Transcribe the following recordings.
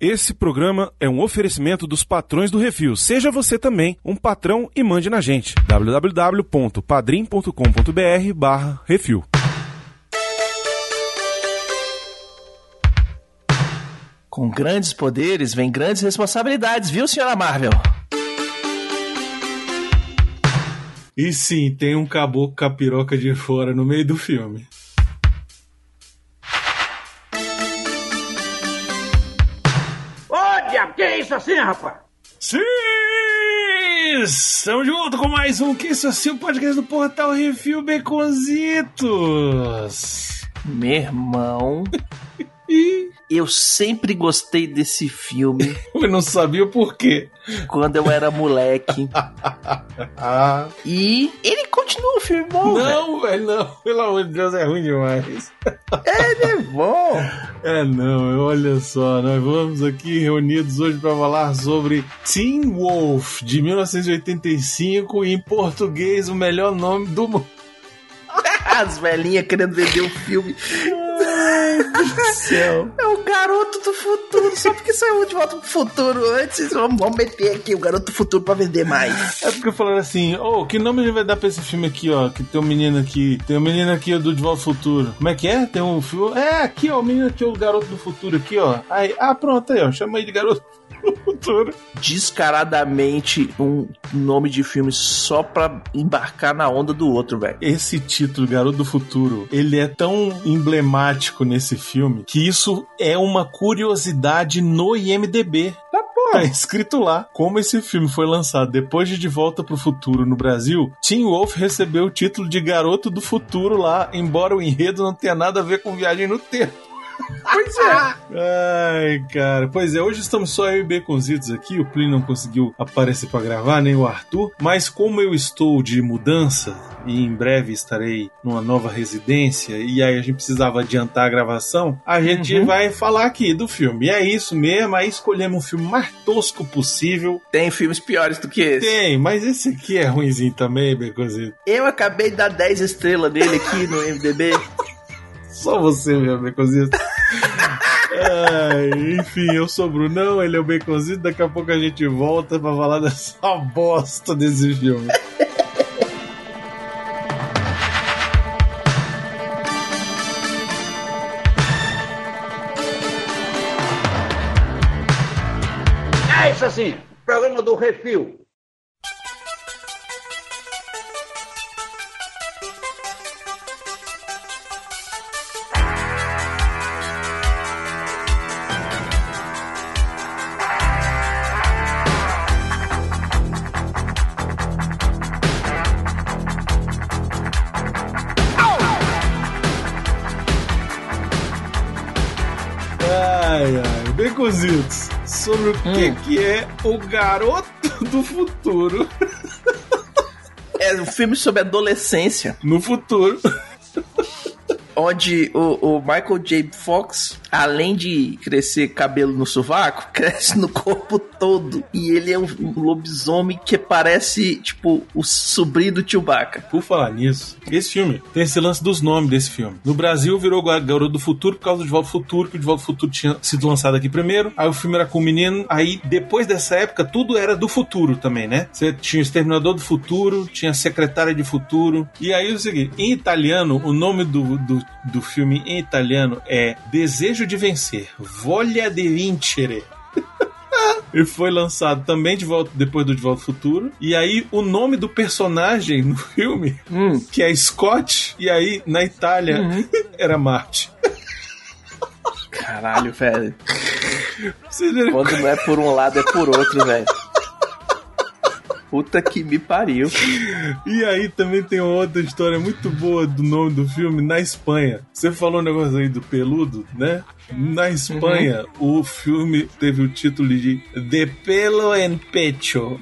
Esse programa é um oferecimento dos patrões do Refil. Seja você também um patrão e mande na gente. www.padrim.com.br barra Refil. Com grandes poderes vem grandes responsabilidades, viu, senhora Marvel? E sim, tem um caboclo com a piroca de fora no meio do filme. Isso assim, rapaz? Sim! Estamos de volta com mais um Que Isso Assim, o podcast do Portal Refil Baconzitos. Meu irmão, eu sempre gostei desse filme Eu não sabia o porquê. quando eu era moleque. Ah, E ele continua um filme bom, não, velho, não. Pelo amor de Deus, é ruim demais. Ele é bom. É, não, olha só, nós vamos aqui reunidos hoje para falar sobre Teen Wolf, de 1985, e em português o melhor nome do mundo. As velhinhas querendo vender o filme. Céu. É o garoto do futuro. Só porque saiu de volta pro futuro antes, vamos, meter aqui o garoto do futuro pra vender mais. É porque falaram assim, ô, que nome a gente vai dar pra esse filme aqui, ó? Que tem um menino aqui, tem um menino aqui do De Volta ao Futuro. Como é que é? Tem um filme. É, aqui, ó, o menino aqui, o garoto do futuro aqui, ó. Aí, ah, pronto, aí, ó. Chama aí de garoto do futuro. Descaradamente um nome de filme só pra embarcar na onda do outro, velho. Esse título, Garoto do Futuro, ele é tão emblemático nesse filme que isso é uma curiosidade no IMDB. Tá escrito lá. Como esse filme foi lançado depois de De Volta pro Futuro no Brasil, Teen Wolf recebeu o título de Garoto do Futuro lá, embora o enredo não tenha nada a ver com viagem no tempo. Pois é. Ai, cara. Pois é, hoje estamos só eu e Baconzitos aqui. O Plínio não conseguiu aparecer pra gravar, nem o Arthur. Mas como eu estou de mudança e em breve estarei numa nova residência e aí a gente precisava adiantar a gravação, a gente Uhum. vai falar aqui do filme. E é isso mesmo, aí escolhemos o filme mais tosco possível. Tem filmes piores do que esse. Tem, mas esse aqui é ruimzinho também, Baconzito. Eu acabei de dar 10 estrelas dele aqui no MDB. Só você, meu Baconzito. Ai, enfim, eu sou o Brunão, ele é o Baconzito. Daqui a pouco a gente volta pra falar dessa bosta desse filme. É isso assim, programa do Refil. Sobre o que, Hum. que é o garoto do futuro É um filme sobre adolescência, no futuro. onde o, o Michael J. Fox, além de crescer cabelo no sovaco, cresce no corpo todo. E ele é um lobisomem que parece, tipo, o sobrinho do Chewbacca. Por falar nisso, esse filme tem esse lance dos nomes desse filme. No Brasil virou Gar- Garoto do Futuro por causa do De Volta ao Futuro, que o De Volta ao Futuro tinha sido lançado aqui primeiro. Aí o filme era com o menino. Aí depois dessa época, tudo era do futuro também, né? Você tinha o Exterminador do Futuro, tinha a Secretária de Futuro. E aí o seguinte: em italiano, o nome do, do, do filme em italiano é Desejo de Vencer Voglia di Vincere. E foi lançado também de volta depois do De Volta ao Futuro. E aí o nome do personagem no filme, Hum, que é Scott, e aí na Itália era Marte. caralho, velho. Quando não é por um lado, é por outro, velho. Puta que me pariu. E aí também tem outra história muito boa do nome do filme na Espanha. Você falou um negócio aí do peludo, né? Na Espanha, o filme teve o título de De Pelo en Pecho,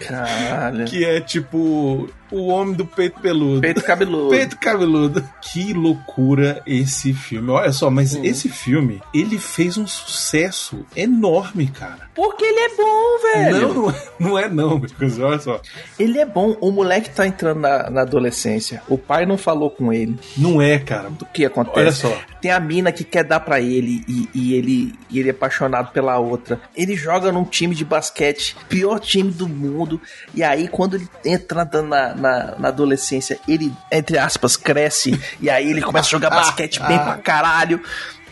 Caralho. que é tipo o homem do peito peludo. Peito cabeludo. Peito cabeludo. Que loucura esse filme. Olha só, mas esse filme, ele fez um sucesso enorme, cara. Porque ele é bom, velho. Não, não é não, é não Bicos, olha só. Ele é bom. O moleque tá entrando na, na adolescência. O pai não falou com ele. Não é, cara. O que acontece? Olha só. Tem a mina que quer dar pra ele e, e ele, e ele é apaixonado pela outra. Ele joga num time de basquete, pior time do mundo. E aí, quando ele entra na, na, na adolescência, ele, entre aspas, cresce. e aí ele começa a jogar basquete bem pra caralho.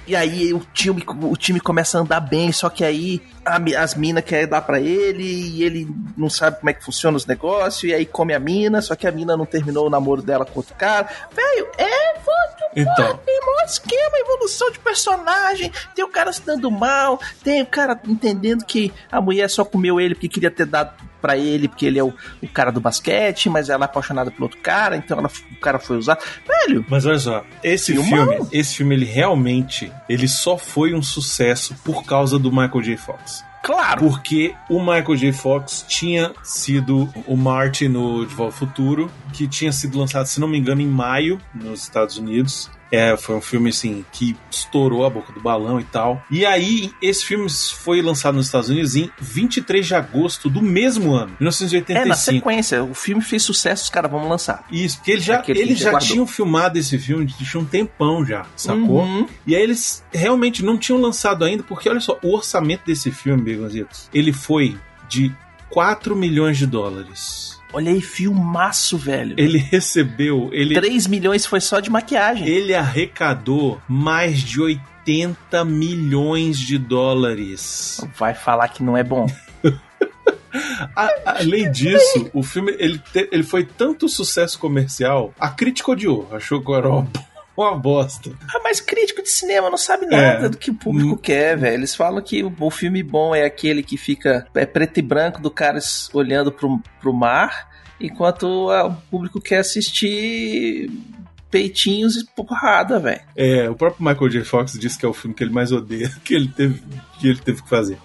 E aí o time, o time começa a andar bem, só que aí a, as minas querem dar para ele e ele não sabe como é que funciona os negócios, e aí come a mina, só que a mina não terminou o namoro dela com outro cara. Velho, é muito Então. tem um esquema, evolução de personagem, tem o cara se dando mal, tem o cara entendendo que a mulher só comeu ele porque queria ter dado pra ele, porque ele é o, o cara do basquete, mas ela é apaixonada pelo outro cara, então ela- o cara foi usado. Velho, Mas olha só, esse Filmão. filme, esse filme, ele realmente, ele só foi um sucesso por causa do Michael J. Fox. claro. Porque o Michael J. Fox tinha sido o Marty no De Volta ao Futuro, que tinha sido lançado, se não me engano, em maio nos Estados Unidos. É, foi um filme assim que estourou a boca do balão e tal. E aí, esse filme foi lançado nos Estados Unidos em 23 de agosto do mesmo ano, É, na 1985. sequência, o filme fez sucesso, os caras vão lançar. Isso, porque eles já, Aquele que eles já guardou. tinham filmado esse filme, tinha um tempão já, sacou? Uhum. E aí eles realmente não tinham lançado ainda, porque olha só, o orçamento desse filme, Begonzitos, ele foi de 4 milhões de dólares. Olha aí, filmaço, velho. Ele recebeu, ele, 3 milhões foi só de maquiagem. ele arrecadou mais de 80 milhões de dólares. Vai falar que não é bom. A- além disso, o filme ele, te- ele foi tanto sucesso comercial, a crítica odiou, achou que era uma, uma bosta. Ah, mas crítico de cinema não sabe nada É. do que o público Hum. quer, velho. Eles falam que o, filme bom é aquele que fica é preto e branco do cara olhando pro, pro mar, enquanto o público quer assistir peitinhos e porrada, velho. É, o próprio Michael J. Fox disse que é o filme que ele mais odeia, que ele teve que, ele teve que fazer.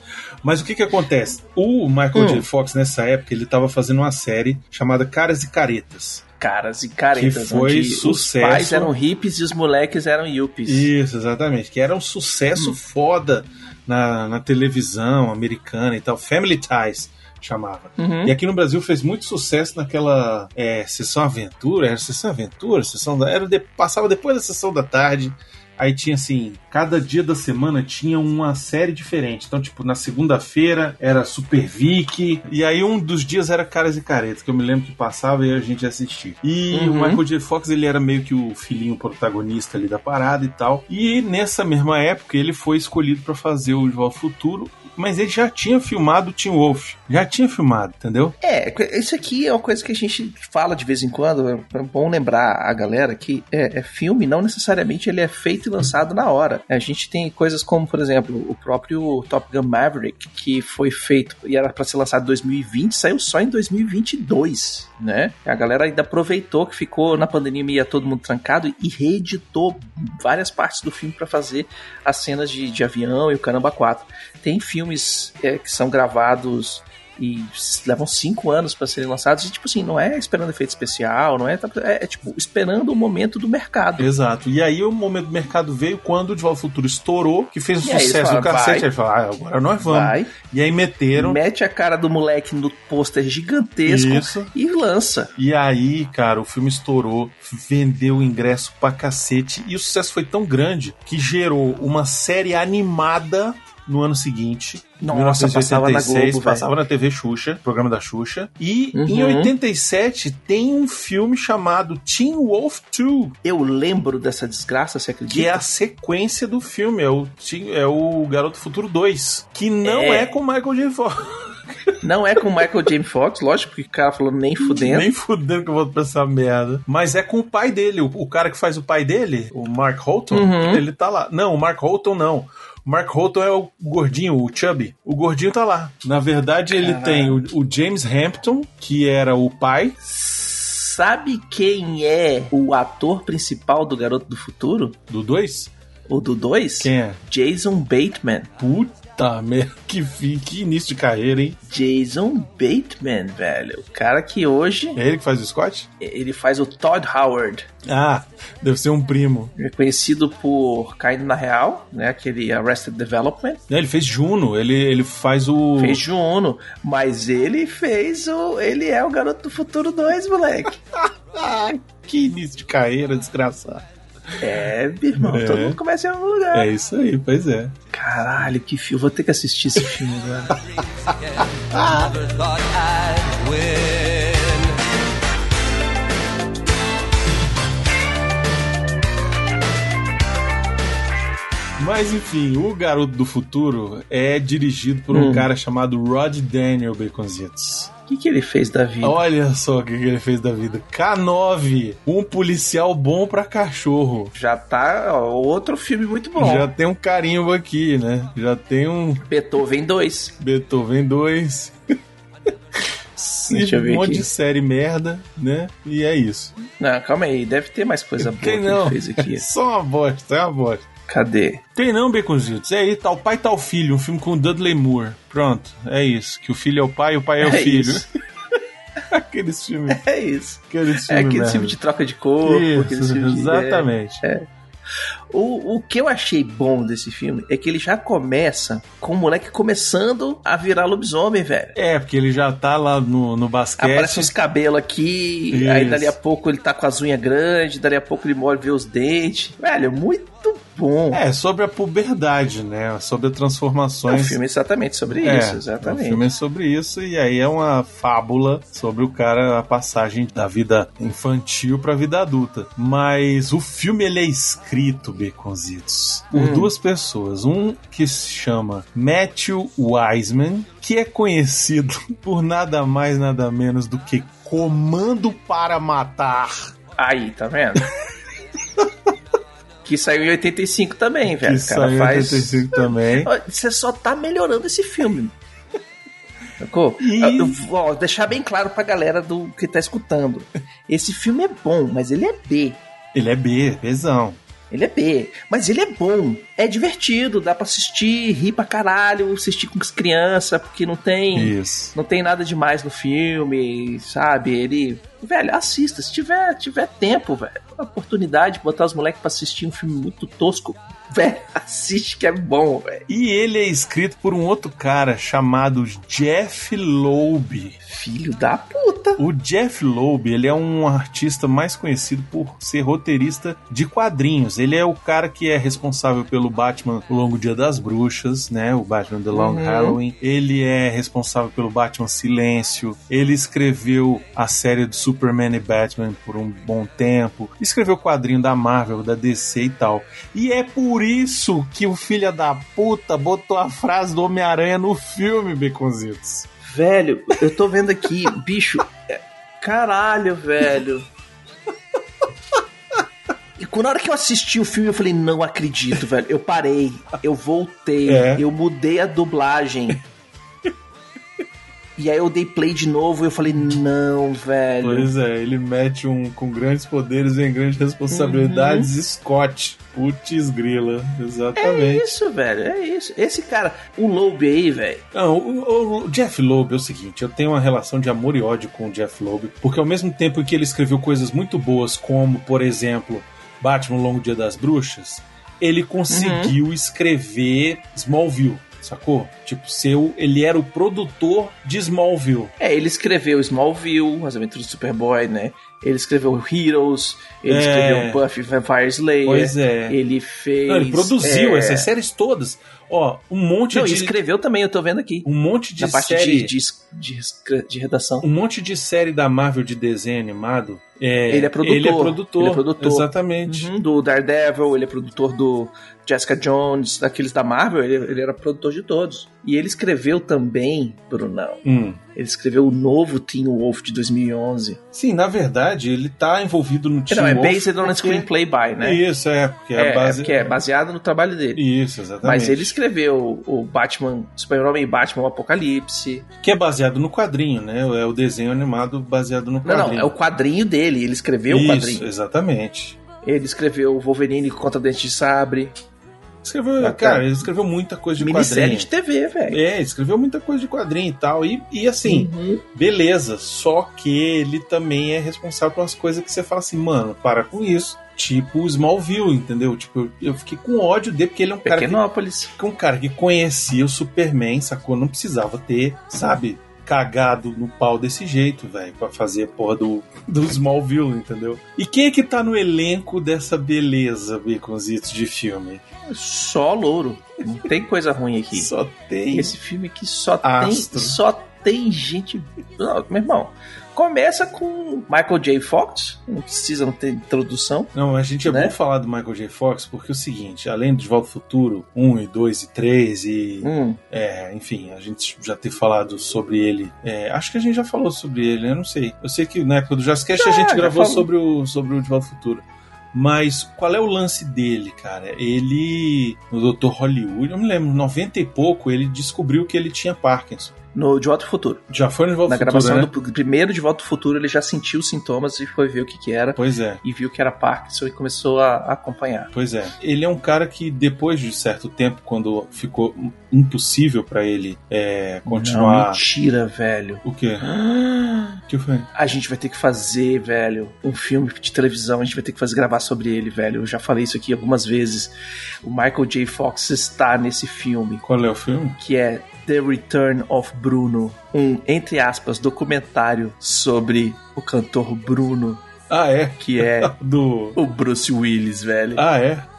Mas o que que acontece? O Michael Hum. J. Fox, nessa época, ele tava fazendo uma série chamada Caras e Caretas. Caras e caretas. Que foi sucesso. Os pais eram hippies e os moleques eram yuppies. Isso, exatamente. Que era um sucesso foda na, na televisão americana e tal. Family Ties chamava. Uhum. E aqui no Brasil fez muito sucesso naquela é, sessão aventura, era sessão aventura, sessão da, era de- passava depois da sessão da tarde. Aí tinha assim, cada dia da semana tinha uma série diferente. Então, tipo, na segunda-feira era Super Vic, e aí um dos dias era Caras e Caretas, que eu me lembro que passava e a gente assistia. E Uhum. o Michael J. Fox, ele era meio que o filhinho protagonista ali da parada e tal. E nessa mesma época ele foi escolhido pra fazer o De Volta ao Futuro, mas ele já tinha filmado o Tim Wolf. Já tinha filmado, entendeu? É, isso aqui é uma coisa que a gente fala de vez em quando. É bom lembrar a galera que é, é filme, não necessariamente ele é feito e lançado na hora. A gente tem coisas como, por exemplo, o próprio Top Gun Maverick, que foi feito e era para ser lançado em 2020, saiu só em 2022, né? A galera ainda aproveitou que ficou na pandemia todo mundo trancado e reeditou várias partes do filme para fazer as cenas de, de avião e o Caramba 4. Tem filmes é, que são gravados e levam cinco anos para serem lançados e tipo assim não é esperando efeito especial não é, tá- é, é, tipo esperando o momento do mercado Exato. E aí o momento do mercado veio quando o De Volta ao Futuro estourou, que fez um E sucesso do cacete. Aí falaram, ah, agora nós vamos. vai E aí meteram. mete a cara do moleque no pôster gigantesco Isso. e lança E aí, cara, o filme estourou, vendeu ingresso pra cacete. E o sucesso foi tão grande que gerou uma série animada no ano seguinte. Nossa, passava na Globo, passava na TV Xuxa, programa da Xuxa. E Uhum. em 87 tem um filme chamado Teen Wolf 2, eu lembro dessa desgraça você acredita que é a sequência do filme, é o, é o Garoto Futuro 2, que não é, É. com Michael J. Fox. não é com o Michael J. Fox lógico porque o cara falou nem fudendo Nem fudendo que eu vou pra essa merda. Mas é com o pai dele. O, o cara que faz o pai dele, o Mark Holton, Uhum. ele tá lá. Não, o Mark Holton não. Mark Holton é o gordinho, o Chubby. O gordinho tá lá. Na verdade, ele tem o, o James Hampton, que era o pai. sabe quem é o ator principal do Garoto do Futuro Do 2? O do 2? Quem é? Jason Bateman. Puta merda, que, que início de carreira, hein? Jason Bateman, velho. O cara que hoje É ele que faz o Scott? ele faz o Todd Howard. Ah, deve ser um primo. Ele é conhecido por Caindo na Real, né? Aquele Arrested Development. Né, Ele fez Juno, ele, ele faz o. Fez Juno, mas ele fez o. Ele é o Garoto do Futuro 2, moleque. Ah, que início de carreira, desgraçado. É, irmão, É. todo mundo começa em algum lugar. É isso aí, pois é. Caralho, que filme. Vou ter que assistir esse filme agora. Mas enfim, o Garoto do Futuro é dirigido por um Hum. cara chamado Rod Daniel Baconzitos. O que, que ele fez da vida? Olha só o que que ele fez da vida. K9, um policial bom pra cachorro. Já tá ó, outro filme muito bom. Já tem um carimbo aqui, né? Já tem um Beethoven 2. Beethoven 2. Deixa eu um monte aqui. de série merda, né? E é isso. Não, calma aí. Deve ter mais coisa boa que não. ele fez aqui. Só uma bosta, é uma bosta. Cadê? Tem não, Baconzitos. É aí, tal pai, tal filho. Um filme com o Dudley Moore. Pronto, é isso. Que o filho é o pai e o pai é o É filho. isso. aqueles filmes. É isso. Aqueles É filmes aquele merda. filme de troca de corpo. aquele Isso, filme de- exatamente. O, o que eu achei bom desse filme é que ele já começa com o moleque começando a virar lobisomem, velho. É, porque ele já tá lá no, no basquete. Aparece uns cabelos aqui, Isso. aí dali a pouco ele tá com as unhas grandes, dali a pouco ele mora ver os dentes. Velho, muito bom. É, sobre a puberdade, né? Sobre É um transformações. filme exatamente sobre É, isso, exatamente. filme é sobre isso, e aí é uma fábula sobre o cara, a passagem da vida infantil pra vida adulta. Mas o filme ele é escrito, Beconzitos, por Hum. duas pessoas. Um que se chama Matthew Wiseman, que é conhecido por nada mais, nada menos do que Comando para Matar. Aí, tá vendo? que saiu em 85 também, velho. que cara saiu em faz. 85 também. Você só tá melhorando esse filme. Sacou? Vou ó, deixar bem claro pra galera do que tá escutando. Esse filme é bom, mas ele é B. Ele é B, Bzão. Ele é B, mas ele é bom. É divertido, dá pra assistir, rir pra caralho, assistir com as crianças, porque não tem. Isso. Não tem nada demais no filme, sabe? Ele. Velho, assista. Se tiver, tiver tempo, velho. Oportunidade de botar os moleques pra assistir um filme muito tosco. Velho, assiste que é bom, velho. E ele é escrito por um outro cara chamado Jeff Loeb. Filho da puta. O Jeff Loeb, ele é um artista mais conhecido por ser roteirista de quadrinhos. Ele é o cara que é responsável pelo Batman O Longo Dia das Bruxas, né? O Batman The Long Uhum. Halloween. Ele é responsável pelo Batman Silêncio. Ele escreveu a série do Superman e Batman por um bom tempo. Escreveu o quadrinho da Marvel, da DC e tal. E é por isso que o filho da puta botou a frase do Homem-Aranha no filme, Beconzitos. Velho, eu tô vendo aqui, bicho. é- Caralho, velho. E quando na hora que eu assisti o filme, eu falei, não acredito, velho. Eu parei, eu voltei, É. eu mudei a dublagem. E aí eu dei play de novo e eu falei, não, velho. Pois é, ele mete um com grandes poderes vem grandes responsabilidades, Scott. Putz grila, É exatamente. isso, velho, é isso. Esse cara, o Loeb aí, velho. Não, o, o- Jeff Loeb é o seguinte, eu tenho uma relação de amor e ódio com o Jeff Loeb, porque ao mesmo tempo que ele escreveu coisas muito boas, como, por exemplo, Batman Longo Dia das Bruxas, ele conseguiu escrever Smallville, sacou? Tipo, seu, ele era o produtor de Smallville. É, ele escreveu Smallville, As Aventuras do Superboy, né? Ele escreveu Heroes, ele É. escreveu Buffy Vampire Slayer. Pois é. Ele fez. Não, ele produziu é, essas séries todas. Ó, um monte Não, de escreveu também, eu tô vendo aqui. um monte de na parte série, de, de, de, de redação. um monte de série da Marvel de desenho animado. É, Ele é produtor. Ele é produtor. Ele é produtor. Exatamente. Uhum, do Daredevil, ele é produtor do Jessica Jones, daqueles da Marvel, ele, ele era produtor de todos. E ele escreveu também, Brunão, Hum. ele escreveu o novo Teen Wolf de 2011. Sim, na verdade, ele tá envolvido no Teen Não, é Wolf based on a screenplay by, né? Isso, é, porque é, É, base. é, porque é baseado no trabalho dele. Isso, exatamente. Mas ele escreveu o Batman, Super-Homem e Batman o Apocalipse. Que é baseado no quadrinho, né? É o desenho animado baseado no Não, quadrinho. não, é o quadrinho dele, ele escreveu Isso, o quadrinho. exatamente. Ele escreveu o Wolverine contra Dente de Sabre. Escreveu, Bacana. cara, ele escreveu muita coisa de Minissérie quadrinho. de TV, velho. É, escreveu muita coisa de quadrinho e tal. E, e assim, Uhum. beleza. Só que ele também é responsável por umas coisas que você fala assim, mano, para com isso. Tipo o Smallville, entendeu? Tipo, eu, fiquei com ódio dele, porque ele é um cara que que um cara que conhecia o Superman, sacou? Não precisava ter, sabe? Cagado no pau desse jeito, velho, pra fazer a porra do, do Smallville, entendeu? E quem é que tá no elenco dessa beleza, Baconzitos, de filme? Só louro. Não tem coisa ruim aqui. Só tem. Esse filme aqui só Astro. tem, só tem gente. Não, meu irmão, começa com Michael J. Fox, não precisa não ter introdução. Não, a gente é Né? bom falar do Michael J. Fox porque é o seguinte, além de Volta ao Futuro 1 e 2 e 3 e Hum, É, enfim, a gente já ter falado sobre ele. É, acho que a gente já falou sobre ele, eu não sei. Eu sei que na época do Jazzcast a gente gravou falou. sobre o, sobre o De Volta ao Futuro. Mas qual é o lance dele, cara? Ele, no Dr. Hollywood, eu me lembro, 90 e pouco, ele descobriu que ele tinha Parkinson. No De Volta ao Futuro. Já foi no De Volta Na ao Futuro, gravação né? do primeiro De Volta ao Futuro, ele já sentiu os sintomas e foi ver o que, que era. Pois é. E viu que era Parkinson e começou a, a acompanhar. Pois é. Ele é um cara que, depois de certo tempo, quando ficou impossível pra ele é, Não, continuar. mentira, velho. o quê? Ah, O que foi? A gente vai ter que fazer, velho, um filme de televisão. A gente vai ter que fazer gravar sobre ele, velho. Eu já falei isso aqui algumas vezes. O Michael J. Fox está nesse filme, Qual é o filme? que é The Return of Bruno, um entre aspas documentário sobre o cantor Bruno, Ah, é. que é Do. o Bruce Willis, velho. Ah, é.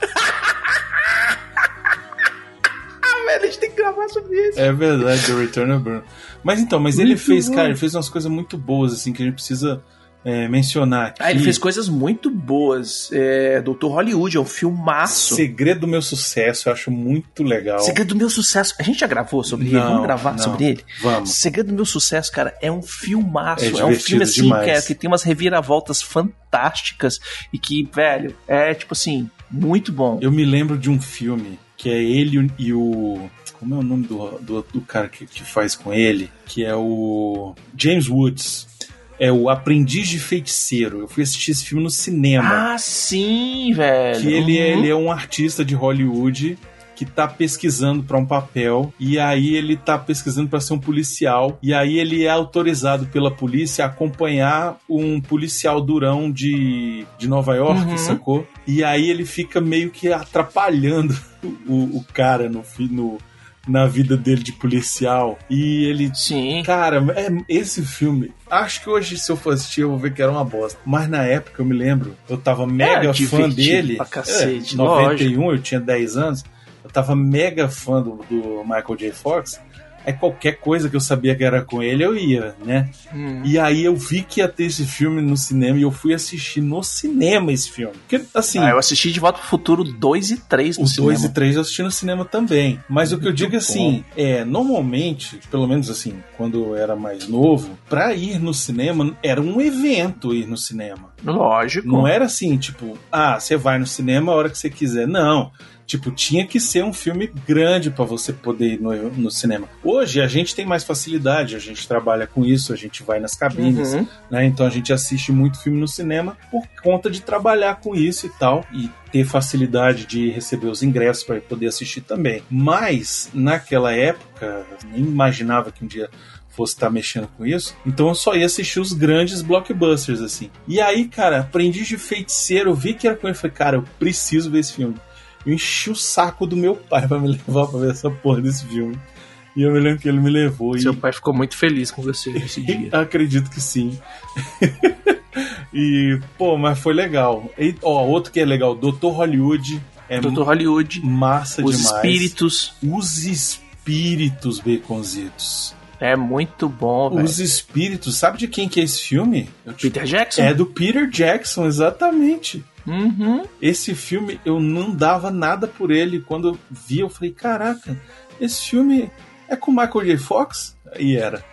Ah, velho, a gente tem que gravar sobre isso. É verdade, The Return of Bruno. Mas então, mas ele Muito fez, bom. cara, ele fez umas coisas muito boas, assim, que a gente precisa é, mencionar aqui. Ah, ele fez coisas muito boas. É, Doutor Hollywood é um filmaço. Segredo do meu sucesso, eu acho muito legal. Segredo do Meu Sucesso. A gente já gravou sobre ele? Não, Vamos gravar não. sobre ele? Vamos. Segredo do Meu Sucesso, cara, é um filmaço. É É, um filme assim é- que tem umas reviravoltas fantásticas e que, velho, é tipo assim, muito bom. Eu me lembro de um filme que é ele e o. Como é o nome do, do, do cara que, que faz com ele? Que é o. James Woods. É o Aprendiz de Feiticeiro. Eu fui assistir esse filme no cinema. Ah, sim, velho. que ele, é, Uhum. ele é um artista de Hollywood que tá pesquisando pra um papel e aí ele tá pesquisando pra ser um policial e aí ele é autorizado pela polícia a acompanhar um policial durão de, de Nova York, Uhum. sacou? E aí ele fica meio que atrapalhando o, o cara no, no, na vida dele de policial e ele Sim. Cara, é- esse filme, acho que hoje, se eu for assistir, eu vou ver que era uma bosta. Mas na época, eu me lembro, eu tava mega fã É, divertido dele. pra cacete, é, 91, eu tinha 10 anos. Eu tava mega fã do, do Michael J. Fox. Aí qualquer coisa que eu sabia que era com ele, eu ia, né? Hum. E aí eu vi que ia ter esse filme no cinema e eu fui assistir no cinema esse filme. Porque, assim, Ah, eu assisti De Volta pro Futuro 2 e 3 no os dois e cinema. três eu assisti no cinema também. Mas o que eu digo é assim, é, normalmente, pelo menos assim, quando eu era mais novo, pra ir no cinema, era um evento ir no cinema. Lógico. Não era assim, tipo, ah, você vai no cinema a hora que você quiser. Não. Tipo, tinha que ser um filme grande pra você poder ir no, no cinema. Hoje a gente tem mais facilidade, a gente trabalha com isso, a gente vai nas cabines, Uhum. né? Então a gente assiste muito filme no cinema por conta de trabalhar com isso e tal e ter facilidade de receber os ingressos para poder assistir também. Mas naquela época, nem imaginava que um dia fosse estar mexendo com isso, então eu só ia assistir os grandes blockbusters assim. E aí, cara, aprendi de feiticeiro, vi que era com ele, falei, cara, eu preciso ver esse filme. Eu enchi o saco do meu pai pra me levar pra ver essa porra desse filme. E eu me lembro que ele me levou e Seu pai ficou muito feliz com você nesse dia. Acredito que sim. e, pô, mas foi legal. E, ó, outro que é legal, Dr. Hollywood é Doutor Hollywood, massa Os demais. Espíritos, Os espíritos baconzitos. é muito bom, velho. Os espíritos, sabe de quem que é esse filme? Peter Jackson? É do Peter Jackson, exatamente. Uhum. Esse filme eu não dava nada por ele. Quando eu vi, eu falei: caraca, esse filme é com Michael J. Fox? E era.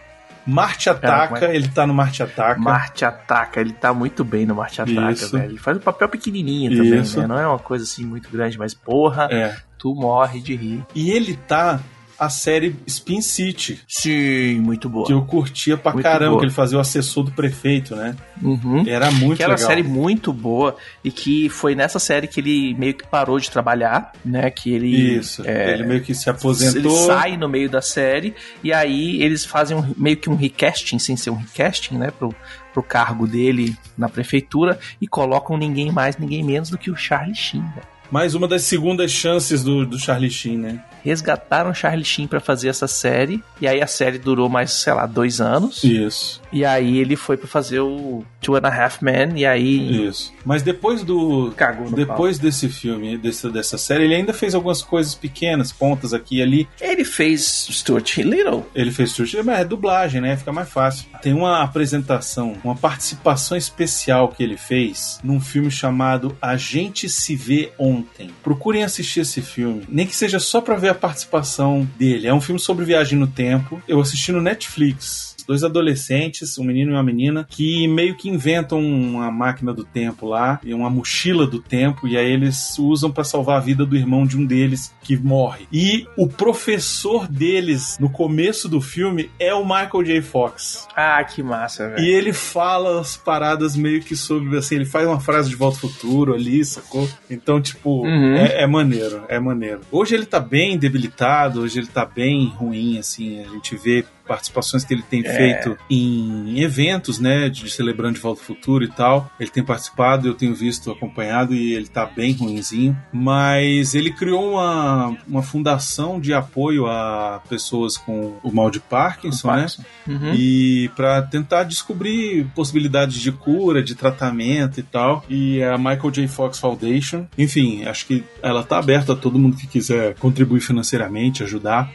Marte Ataca, como é? ele tá no Marte Ataca. Marte Ataca, ele tá muito bem no Marte Ataca, Isso. velho. Ele faz um papel pequenininho também, Isso. né? Não é uma coisa assim muito grande, mas porra, É. tu morre de rir. E ele tá a série Spin City. Sim, muito boa. Que eu curtia pra Muito caramba, boa. que ele fazia o assessor do prefeito, né? Uhum. Era muito que era uma legal. série muito boa e que foi nessa série que ele meio que parou de trabalhar, né? Que ele Isso. é, Ele meio que se ele aposentou. sai no meio da série e aí eles fazem um- meio que um recasting, sem ser um recasting, né? Pro, pro cargo dele na prefeitura e colocam ninguém mais, ninguém menos do que o Charlie Sheen. velho. Mais uma das segundas chances do, do Charlie Sheen, né? Resgataram Charlie Sheen pra fazer essa série e aí a série durou mais, sei lá, dois anos. Isso, E aí ele foi pra fazer o Two and a Half Men e aí isso. Mas depois do. cagou pau. Depois desse filme, desse, dessa série, ele ainda fez algumas coisas pequenas, pontas aqui e ali. Ele fez Stuart Little. Ele fez Stuart, mas é dublagem, né? Fica mais fácil. Tem uma apresentação, uma participação especial que ele fez num filme chamado A Gente Se Vê Ontem. Procurem assistir esse filme, nem que seja só pra ver a participação dele. É um filme sobre viagem no tempo. Eu assisti no Netflix. Dois adolescentes, um menino e uma menina, que meio que inventam uma máquina do tempo lá, e uma mochila do tempo, e aí eles usam pra salvar a vida do irmão de um deles que morre. E o professor deles no começo do filme é o Michael J. Fox. Ah, que massa, velho. E ele fala as paradas meio que sobre, assim, ele faz uma frase de volta ao futuro ali, sacou? Então, tipo, Uhum. é, é maneiro, é maneiro. Hoje ele tá bem debilitado, hoje ele tá bem ruim, assim, a gente vê participações que ele tem É. feito em eventos, né, de celebrando de volta ao futuro e tal. Ele tem participado, eu tenho visto, acompanhado e ele tá bem ruinzinho, mas ele criou uma, uma fundação de apoio a pessoas com o mal de Parkinson, né? Uhum. E para tentar descobrir possibilidades de cura, de tratamento e tal. E a Michael J. Fox Foundation. Enfim, acho que ela tá aberta a todo mundo que quiser contribuir financeiramente, ajudar.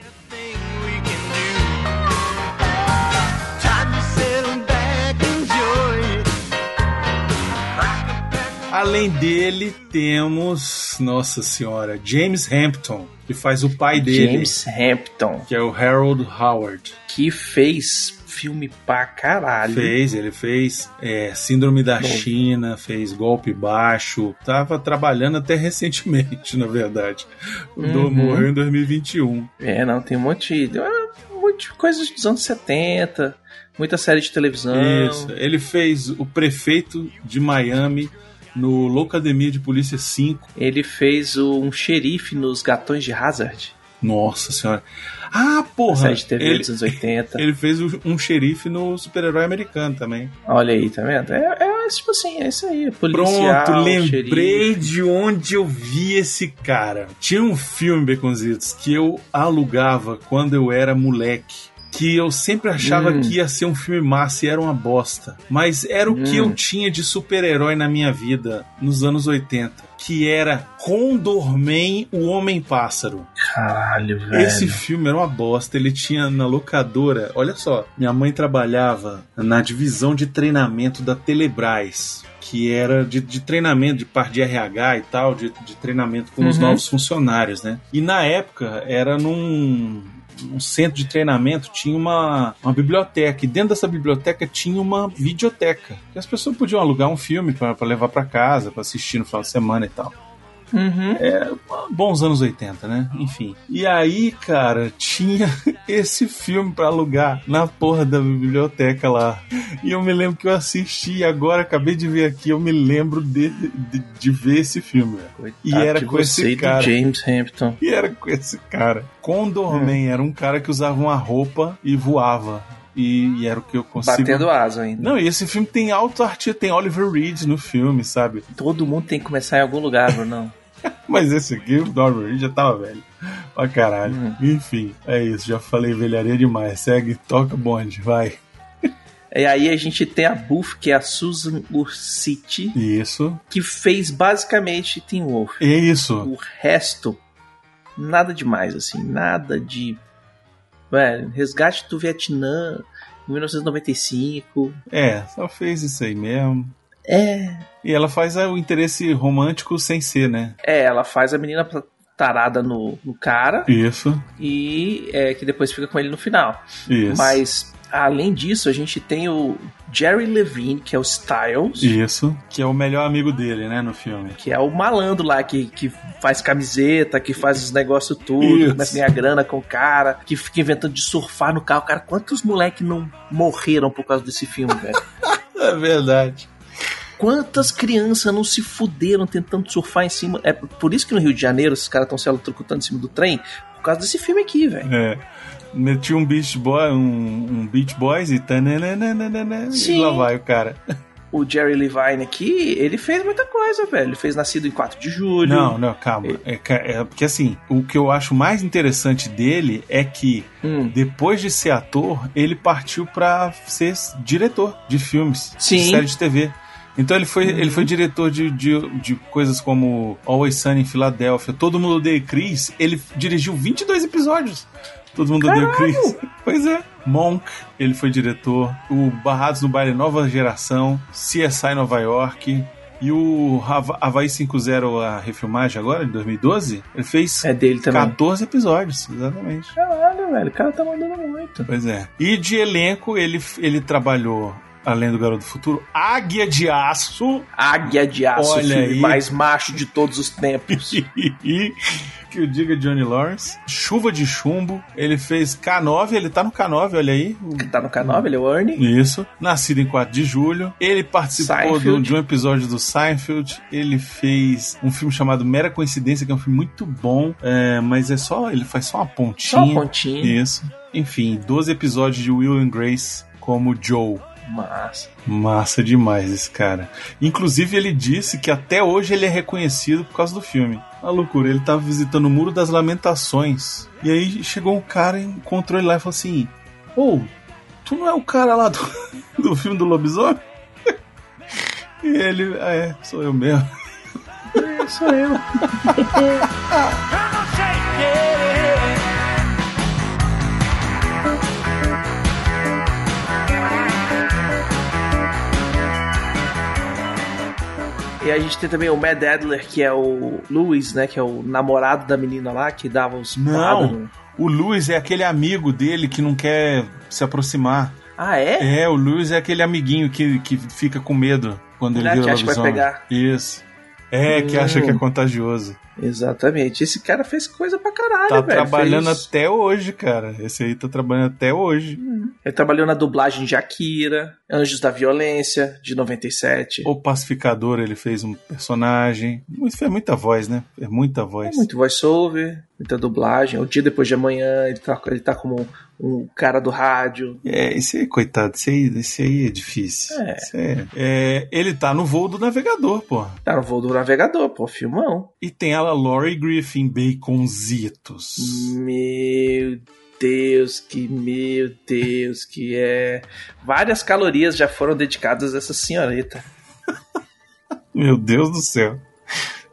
Além dele, temos, nossa senhora, James Hampton, que faz o pai dele, James Hampton, que é o Harold Howard. que fez filme pra caralho. Fez, ele fez é, Síndrome da Bom. China, fez Golpe Baixo, tava trabalhando até recentemente, na verdade. Uhum. morreu em 2021. É, não, tem um monte de, um monte de coisas dos anos 70, muita série de televisão. Isso, ele fez o prefeito de Miami no Loucademia de Polícia 5. Ele fez um xerife nos Gatões de Hazard, Nossa senhora. Ah, porra! série de TV ele, dos anos 80. ele fez um xerife no super-herói americano também. Olha aí, tá vendo? É, é tipo assim, é isso aí. Policial, Pronto, lembrei xerife. de onde eu vi esse cara. Tinha um filme, Beconzitos, que eu alugava quando eu era moleque. Que eu sempre achava Hum. que ia ser um filme massa e era uma bosta. Mas era o que Hum. eu tinha de super-herói na minha vida nos anos 80. Que era Condorman, o Homem-Pássaro. Caralho, velho. Esse filme era uma bosta. Ele tinha na locadora. Olha só, minha mãe trabalhava na divisão de treinamento da Telebrás. Que era de, de treinamento, de parte de RH e tal, de, de treinamento com os Uhum. novos funcionários, né? E na época era num, num centro de treinamento, tinha uma, uma biblioteca. E dentro dessa biblioteca tinha uma videoteca. Que as pessoas podiam alugar um filme para levar para casa, para assistir no final de semana e tal Uhum. bons anos 80, né? Enfim. E aí, cara, tinha esse filme pra alugar na porra da biblioteca lá. E eu me lembro que eu assisti e agora acabei de ver aqui, eu me lembro de, de, de ver esse filme. velho. Coitado E era com esse cara. James Hampton. E era com esse cara. Condorman era um cara que usava uma roupa e voava. E, e era o que eu consigo. Batendo asa ainda. Não, e esse filme tem alto artista, tem Oliver Reed no filme, sabe? Todo mundo tem que começar em algum lugar, Brunão. Mas esse aqui, o Reed já tava velho. Pra caralho. Hum. Enfim, é isso. Já falei velharia demais. Segue, toca bonde, vai. e aí a gente tem a Buff, que é a Susan Ursity, Isso. que fez basicamente Teen Wolf. É isso. O resto, nada demais, assim, nada de. Velho, Resgate do Vietnã, em 1995. É, só fez isso aí mesmo. É. E ela faz ah, o interesse romântico sem ser, né? É, ela faz a menina tarada no, no cara Isso. e é, que depois fica com ele no final. Isso. Mas Além disso, a gente tem o Jerry Levine, que é o Styles. Isso. Que é o melhor amigo dele, né, no filme. Que é o malandro lá que, que faz camiseta, que faz os negócios tudo, começa a ganhar grana com o cara, que fica inventando de surfar no carro. Cara, quantos moleques não morreram por causa desse filme, velho? É verdade. Quantas crianças não se fuderam tentando surfar em cima? É por isso que no Rio de Janeiro esses caras estão se eletrocutando em cima do trem, por causa desse filme aqui, velho. É. Meti um Beach Boy, um, um Beach Boys e tananana, e Sim. lá vai o cara. O Jerry Levine aqui, ele fez muita coisa, velho. Ele fez Nascido em 4 de Julho. Não, não, calma. É, é porque assim, o que eu acho mais interessante dele é que Hum. depois de ser ator, ele partiu pra ser diretor de filmes, de Sim. Uhum. série de TV. Então ele foi, ele foi diretor de, de, de coisas como Always Sunny em Filadélfia, Todo Mundo Odeia Chris. Ele dirigiu 22 episódios. Todo Mundo Odeia Chris. Pois é. Monk, ele foi diretor. O Barrados no Baile Nova Geração. CSI Nova York. E o Hava- Havaí 5.0, a refilmagem agora, de 2012, ele fez É dele também. 14 episódios, exatamente. Caralho, velho. O cara tá mandando muito. Pois é. E de elenco, ele, ele trabalhou, além do Garoto do Futuro, Águia de Aço. Águia de Aço, Olha o filme aí. mais macho de todos os tempos. que eu diga Johnny Lawrence. Chuva de Chumbo. Ele fez K9, ele tá no K9, olha aí. tá no K9, ele é o Ernie. Isso. Nascido em 4 de julho. Ele participou do- de um episódio do Seinfeld. Ele fez um filme chamado Mera Coincidência, que é um filme muito bom. é, mas é só. Ele faz só uma pontinha. Só um pontinho. Isso. Enfim, 12 episódios de Will and Grace como Joe. Massa. Massa demais esse cara. Inclusive, ele disse que até hoje ele é reconhecido por causa do filme. Uma loucura, ele tava visitando o Muro das Lamentações. E aí chegou um cara, encontrou ele lá e falou assim: Ô, tu não é o cara lá do, do filme do lobisomem? E ele, ah, é, sou eu mesmo. É, sou eu. E a gente tem também o Mad Adler, que é o Louis, né? Que é o namorado da menina lá, que dava os Não, o Luiz é aquele amigo dele que não quer se aproximar. Ah, é? É, o Luiz é aquele amiguinho que, que fica com medo quando ele Né, vira que acha que vai pegar. Isso. É, que Hum. acha que é contagioso. Exatamente. Esse cara fez coisa pra caralho, Tá velho. trabalhando Fez- até hoje, cara. Esse aí tá trabalhando até hoje. Ele trabalhou na dublagem de Akira, Anjos da Violência, de 97. O Pacificador, ele fez um personagem. É muita voz, né? É muita voz. É muito voice-over, muita dublagem. O dia depois de amanhã, ele tá, ele tá como um cara do rádio. É, esse aí, coitado, esse aí, esse aí é difícil. É. Esse é- é, ele tá no voo do navegador, pô. Tá no voo do navegador, pô, filmão. E tem ela, Lori Griffin, Baconzitos. Meu Deus, que meu Deus, que é. Várias calorias já foram dedicadas a essa senhorita. Meu Deus do céu.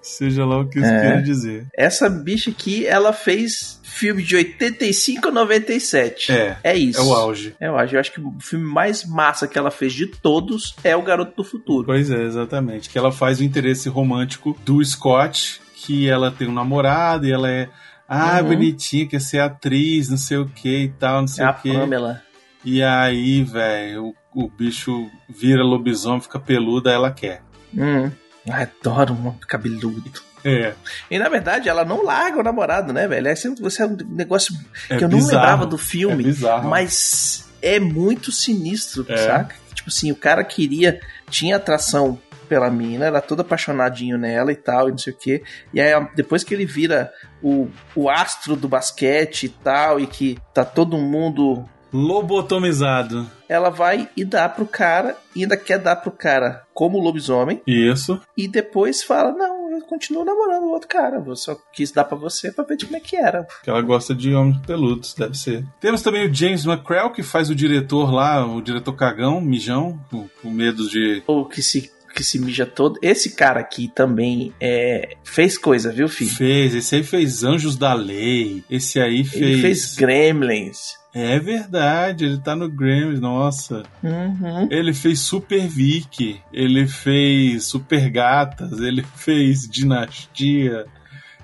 Seja lá o que isso É. quer dizer. Essa bicha aqui, ela fez filme de 85 a 97. É, É isso. É o auge. É o auge. Eu acho que o filme mais massa que ela fez de todos é O Garoto do Futuro. Pois é, exatamente. Que ela faz o interesse romântico do Scott, que ela tem um namorado e ela é. Ah, Uhum. bonitinha, quer ser atriz, não sei o que e tal, não É sei a o que. Pamela. E aí, velho, o, o bicho vira lobisomem, fica peludo, aí ela quer. Hum. Ai, adoro um cabeludo. É. E na verdade, ela não larga o namorado, né, velho? É sempre você é um negócio é que eu não bizarro. lembrava do É filme, bizarro. mas é muito sinistro, É. saca? Tipo assim, o cara queria, tinha atração pela mina, era todo apaixonadinho nela e tal, e não sei o quê. E aí, depois que ele vira o, o astro do basquete e tal, e que tá todo mundo Lobotomizado. ela vai e dá pro cara, e ainda quer dar pro cara como lobisomem, Isso. e depois fala: Não, eu continuo namorando o outro cara, eu só quis dar pra você pra ver como é que era. Que ela gosta de homens peludos, deve ser. Temos também o James McCrell, que faz o diretor lá, o diretor cagão, mijão, com, com medo de. Ou que se, que se mija todo. Esse cara aqui também é, fez coisa, viu, filho? Fez, esse aí fez Anjos da Lei. Esse aí fez. Ele fez Gremlins. É verdade, ele tá no Grammys, nossa. Uhum. Ele fez Super Vic, ele fez Super Gatas, ele fez Dinastia,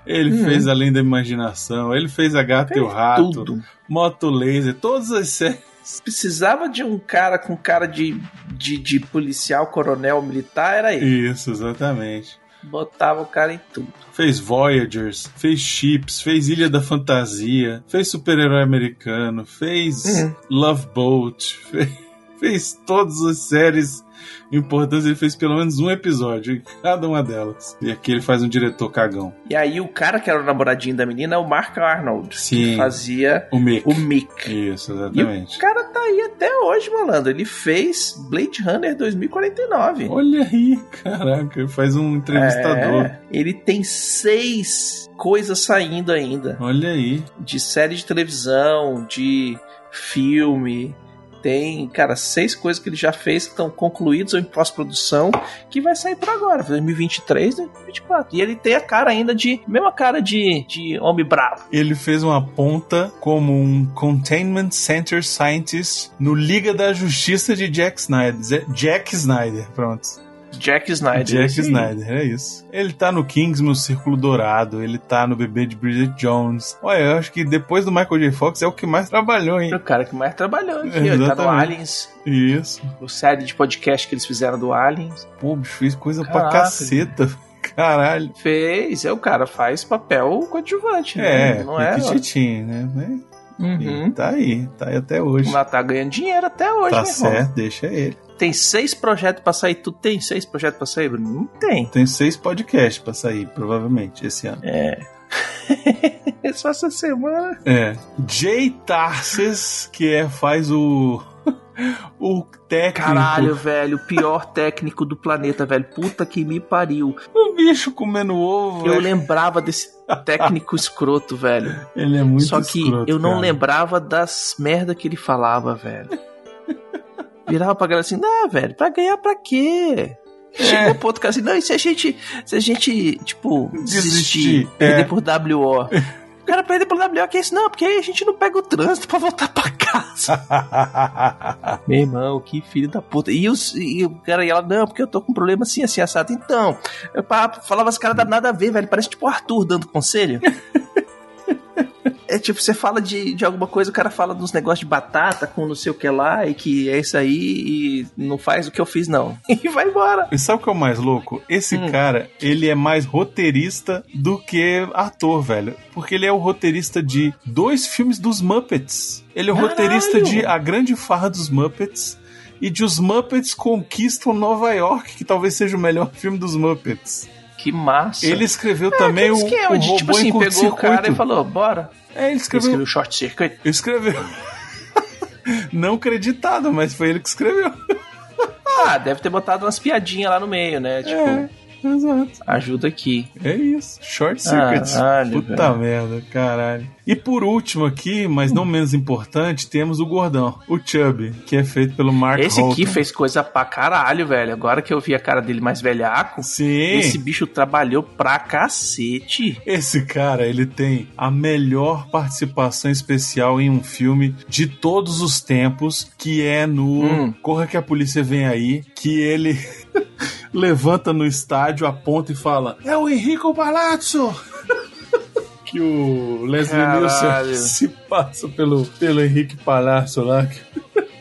ele Uhum. fez Além da Imaginação, ele fez A Gata e o Rato, Tudo. Moto Laser, todas as séries Precisava de um cara com cara de, de, de policial, coronel, militar, era ele. Isso, exatamente. Botava o cara em tudo. Fez Voyagers, fez Chips, fez Ilha da Fantasia, fez Super-Herói Americano, fez Uhum. Love Boat, fez, fez todas as séries importantes. Ele fez pelo menos um episódio em cada uma delas. E aqui ele faz um diretor cagão. E aí o cara que era o namoradinho da menina é o Mark Arnold. Sim. Que fazia O Mick. o Mick. Isso, E exatamente. o cara tá aí até hoje, malandro. Ele fez Blade Runner 2049. Olha aí, caraca, ele faz um entrevistador. É, ele tem seis coisas saindo ainda. Olha aí. De série de televisão, de filme. Tem, cara, seis coisas que ele já fez que estão concluídas ou em pós-produção que vai sair por agora, 2023, 2024. E ele tem a cara ainda de. Mesma cara de, de homem bravo. Ele fez uma ponta como um Containment Center Scientist no Liga da Justiça de Jack Snyder. Jack Snyder, pronto. Jack Snyder. Jack. Snyder, é isso. Ele tá no Kingsman, o Círculo Dourado, ele tá no Bebê de Bridget Jones. Olha, eu acho que depois do Michael J. Fox é o que mais trabalhou, hein? O cara que mais trabalhou aqui. ó. Ele tá no Exatamente. Aliens, Isso. o série de podcast que eles fizeram do Aliens. Pô, bicho, fez coisa pra Caraca, caceta. Caralho. Fez, é o cara faz papel coadjuvante, né? É, não é? piquititinho, né? né? Uhum. E Tá aí, tá aí até hoje. Mas tá ganhando dinheiro até hoje, Tá meu irmão. certo, deixa ele. Tem seis projetos pra sair. Tu tem seis projetos pra sair, Bruno? Não tem. Tem seis podcasts pra sair, provavelmente, esse ano. É. É só essa semana. É. Jay Tarses, que é, faz o. o técnico. Caralho, velho. O pior técnico do planeta, velho. Puta que me pariu. O bicho comendo ovo. Eu velho. lembrava desse técnico escroto, velho. Ele é muito Só que escroto, eu não cara. lembrava das merda que ele falava, velho. Virava pra galera assim, não, velho, pra ganhar pra quê? É. Chegou pro outro cara assim, não, e se a gente, se a gente, tipo, Desistir, desistir, é. perder por WO? O cara perder por WO, que é isso? Não, porque aí a gente não pega o trânsito pra voltar pra casa. Meu irmão, que filho da puta. E, os, e o cara ia lá, não, porque eu tô com problema assim, assim, assado. Então, eu falava as caras nada a ver, velho. Parece tipo o Arthur dando conselho. É tipo, você fala de, de alguma coisa, o cara fala dos negócios de batata com não sei o que lá, e que é isso aí, e não faz o que eu fiz, não. E vai embora. E sabe o que é o mais louco? Esse Hum. cara, ele é mais roteirista do que ator, velho. Porque ele é o roteirista de dois filmes dos Muppets. Ele é o Caralho! roteirista de A Grande Farra dos Muppets e de Os Muppets Conquistam Nova York, que talvez seja o melhor filme dos Muppets. Que massa. Ele escreveu também o, esquema o de, robô tipo assim, pegou o curto-circuito. cara e falou, bora. É, ele Ele escreveu. escreveu short circuit. Escreveu. Não creditado, mas foi ele que escreveu. Ah, deve ter botado umas piadinhas lá no meio, né? Tipo, É, exato. ajuda aqui. É isso. Short Circuit. Caralho, Puta velho. merda, caralho. E por último aqui, mas não menos importante, temos o gordão, o Chubby, que é feito pelo Mark Esse aqui Holton. fez coisa pra caralho, velho. Agora que eu vi a cara dele mais velhaco, Sim. esse bicho trabalhou pra cacete. Esse cara, ele tem a melhor participação especial em um filme de todos os tempos, que é no Hum. Corra que a Polícia Vem Aí, que ele levanta no estádio, aponta e fala: É o Henrico Palazzo! que o Leslie Caralho. Nielsen se passa pelo, pelo Henrique Palazzo lá.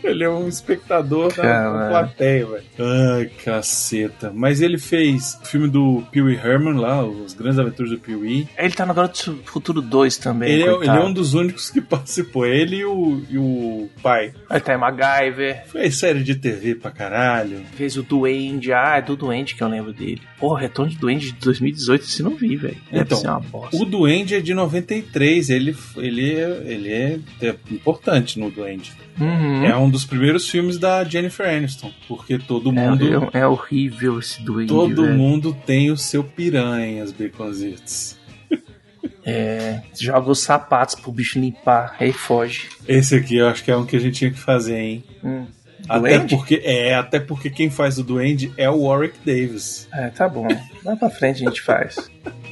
Ele é um espectador da Caralho. plateia, velho. Ai, caceta. Mas ele fez o filme do Pee Wee Herman lá, Os Grandes Aventuras do Pee Wee. Ele tá no Garoto do Futuro 2 também. Ele é, ele é um dos únicos que participou. Ele e o, e o pai. Ele tá em MacGyver. Fez série de TV pra caralho. Fez o Duende. Ah, é do Duende que eu lembro dele. Porra, Retorno de Duende de 2018, se não vi, velho. Deve Então, ser uma bosta. O Duende é de 93. Ele, ele, é, ele é, é importante no Duende. Uhum. É um dos primeiros filmes da Jennifer Aniston. Porque todo mundo. É, é horrível esse Duende, Todo velho. mundo tem o seu piranha, as baconzitos. É, joga os sapatos pro bicho limpar, aí foge. Esse aqui eu acho que é um que a gente tinha que fazer, hein? Hum. Até Duende? porque, é, até porque quem faz o Duende é o Warwick Davis. É, tá bom. Lá pra frente a gente faz.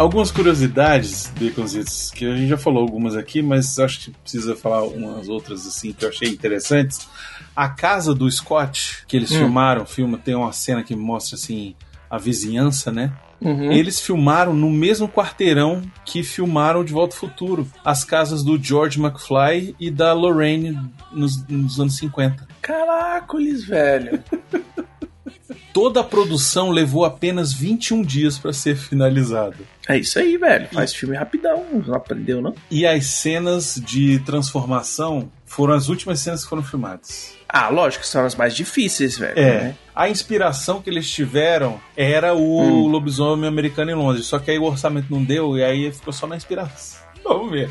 Algumas curiosidades, Baconzitos, que a gente já falou algumas aqui, mas acho que precisa falar umas outras assim que eu achei interessantes. A casa do Scott, que eles filmaram, filma, tem uma cena que mostra assim a vizinhança, né? Uhum. Eles filmaram no mesmo quarteirão que filmaram De Volta ao Futuro. As casas do George McFly e da Lorraine nos, nos anos 50. Caracoles, velho. Toda a produção levou apenas 21 dias para ser finalizada. É isso aí, velho. Faz filme rapidão. Não aprendeu, não? E as cenas de transformação foram as últimas cenas que foram filmadas. Ah, lógico, são as mais difíceis, velho. É. né? A inspiração que eles tiveram era o Hum. lobisomem americano em Londres. Só que aí o orçamento não deu e aí ficou só na inspiração. Vamos ver.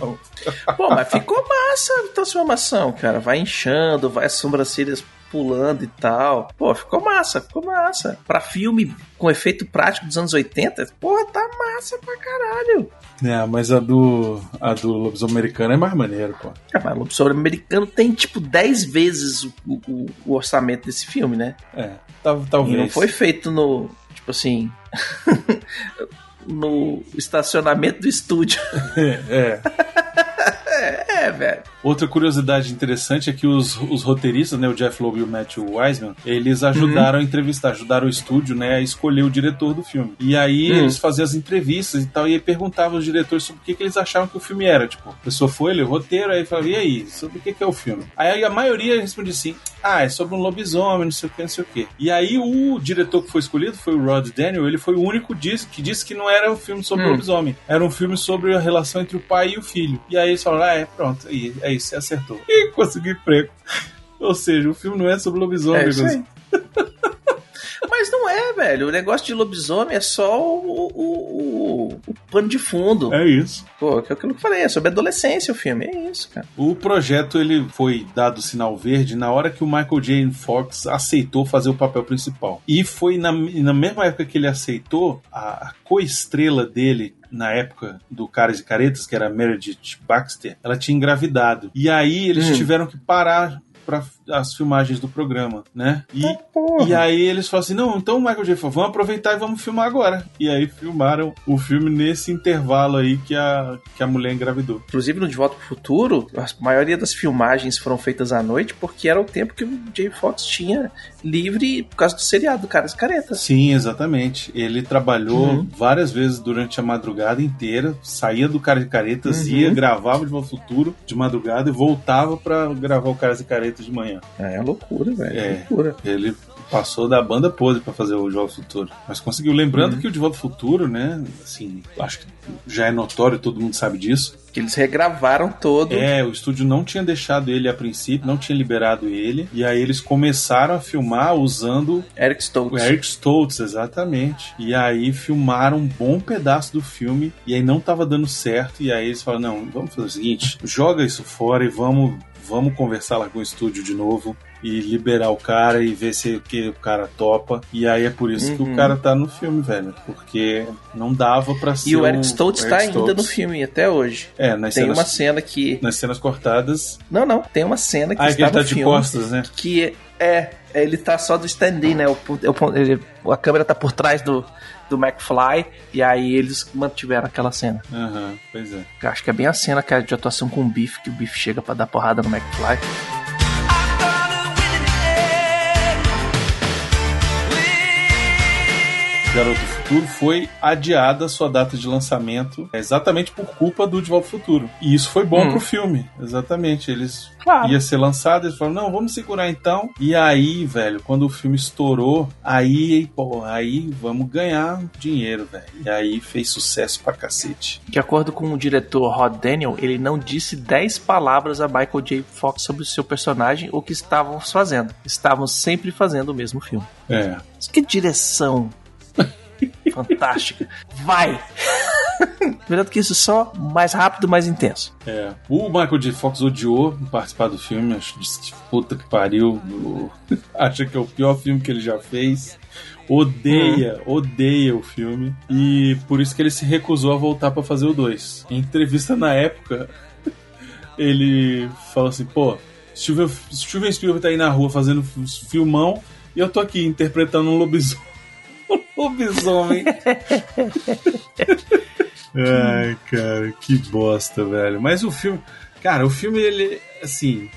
Pô, mas ficou massa a transformação, cara. Vai inchando, vai as sobrancelhas pulando e tal. Pô, ficou massa, ficou massa. Pra filme com efeito prático dos anos 80, porra, tá massa pra caralho. É, mas a do, a do lobisomem americano é mais maneiro, pô. Ah, mas o lobisomem americano tem tipo 10 vezes o, o- o orçamento desse filme, né? É, tal- E talvez. não foi feito no, tipo assim, no estacionamento do estúdio. É. É, velho. Outra curiosidade interessante é que os, os roteiristas, né, o Jeff Loeb e o Matthew Wiseman, eles ajudaram a entrevistar, ajudaram o estúdio, né, a escolher o diretor do filme. E aí Hum. eles faziam as entrevistas e tal, e aí perguntavam aos diretores sobre o que, que eles achavam que o filme era. Tipo, a pessoa foi, leu o roteiro, aí falava, e aí, sobre o que, que é o filme? Aí a maioria respondia assim, ah, é sobre um lobisomem, não sei o que, não sei o que. E aí o diretor que foi escolhido foi o Rod Daniel, ele foi o único que disse que não era um filme sobre Hum. lobisomem, era um filme sobre a relação entre o pai e o filho. E aí eles falaram, ah, é, pronto, aí, é isso, você acertou. E conseguiu emprego. Ou seja, o filme não é sobre lobisomem. É isso mas- aí. Mas não é, velho. O negócio de lobisomem é só o, o, o, o pano de fundo. É isso. Pô, que é aquilo que eu falei, é sobre adolescência o filme. É isso, cara. O projeto ele foi dado sinal verde na hora que o Michael J. Fox aceitou fazer o papel principal. E foi na, na mesma época que ele aceitou, a, a co-estrela dele na época do Caras e Caretas, que era Meredith Baxter, ela tinha engravidado. E aí eles Hum. tiveram que parar para as filmagens do programa, né? E, Porra. e aí eles falaram assim: não, então Michael J. Fox, vamos aproveitar e vamos filmar agora. E aí filmaram o filme nesse intervalo aí que a, que a mulher engravidou. Inclusive no De Volta pro Futuro, a maioria das filmagens foram feitas à noite porque era o tempo que o Jay Fox tinha livre por causa do seriado do Caras e Caretas. Sim, exatamente. Ele trabalhou Uhum. várias vezes durante a madrugada inteira, saía do Caras e Caretas, Uhum. ia, gravava de Volta ao Futuro de madrugada e voltava pra gravar o Caras e Caretas de manhã. É loucura, velho. É. Loucura. Ele passou da banda podre pra fazer o De Volta ao Futuro. Mas conseguiu. Lembrando Uhum. que o De Volta ao Futuro, né, assim, acho que já é notório, todo mundo sabe disso. Que eles regravaram todo. É, o estúdio não tinha deixado ele a princípio, não tinha liberado ele. E aí eles começaram a filmar usando Eric o Stoltz. Eric Stoltz, exatamente. E aí filmaram um bom pedaço do filme e aí não tava dando certo. E aí eles falaram: não, vamos fazer o seguinte: joga isso fora e vamos, vamos conversar lá com o estúdio de novo e liberar o cara e ver se o que o cara topa. E aí é por isso que Uhum. o cara tá no filme, velho. Porque não dava pra ser. E o Eric Stoltz Eric tá ainda Stoltz. no filme até hoje. É, nas Tem cenas, uma cena que. nas cenas cortadas. Não, não, tem uma cena que Ah, que está ele tá no de filme costas, né? que é, é, ele tá só do stand-in, né? O, o- ele- a câmera tá por trás do, do McFly e aí eles mantiveram aquela cena. Aham, pois é. Eu acho que é bem a cena que é de atuação com o Biff, que o Biff chega pra dar porrada no McFly. Garoto do Futuro foi adiada a sua data de lançamento exatamente por culpa do De Volta ao Futuro. E isso foi bom Hum. pro filme, exatamente. Eles Claro. ia ser lançado, eles falaram, não, vamos segurar então. E aí, velho, quando o filme estourou, aí, pô, aí vamos ganhar dinheiro, velho. E aí fez sucesso pra cacete. De acordo com o diretor Rod Daniel, ele não disse 10 palavras a Michael J. Fox sobre o seu personagem ou o que estavam fazendo. Estavam sempre fazendo o mesmo filme. É. Mas Que direção fantástica. Vai! Melhor do que isso, só mais rápido, mais intenso. É. O Michael J. Fox odiou participar do filme, acho disse que puta que pariu. Acha que é o pior filme que ele já fez. Odeia, odeia o filme. E por isso que ele se recusou a voltar pra fazer o 2. Em entrevista na época, ele falou assim: pô, Steven, Steven Spielberg tá aí na rua fazendo filmão e eu tô aqui interpretando um lobisomem. Lobisomem. Ai, cara, que bosta, velho. Mas o filme. Cara, o filme, ele, assim.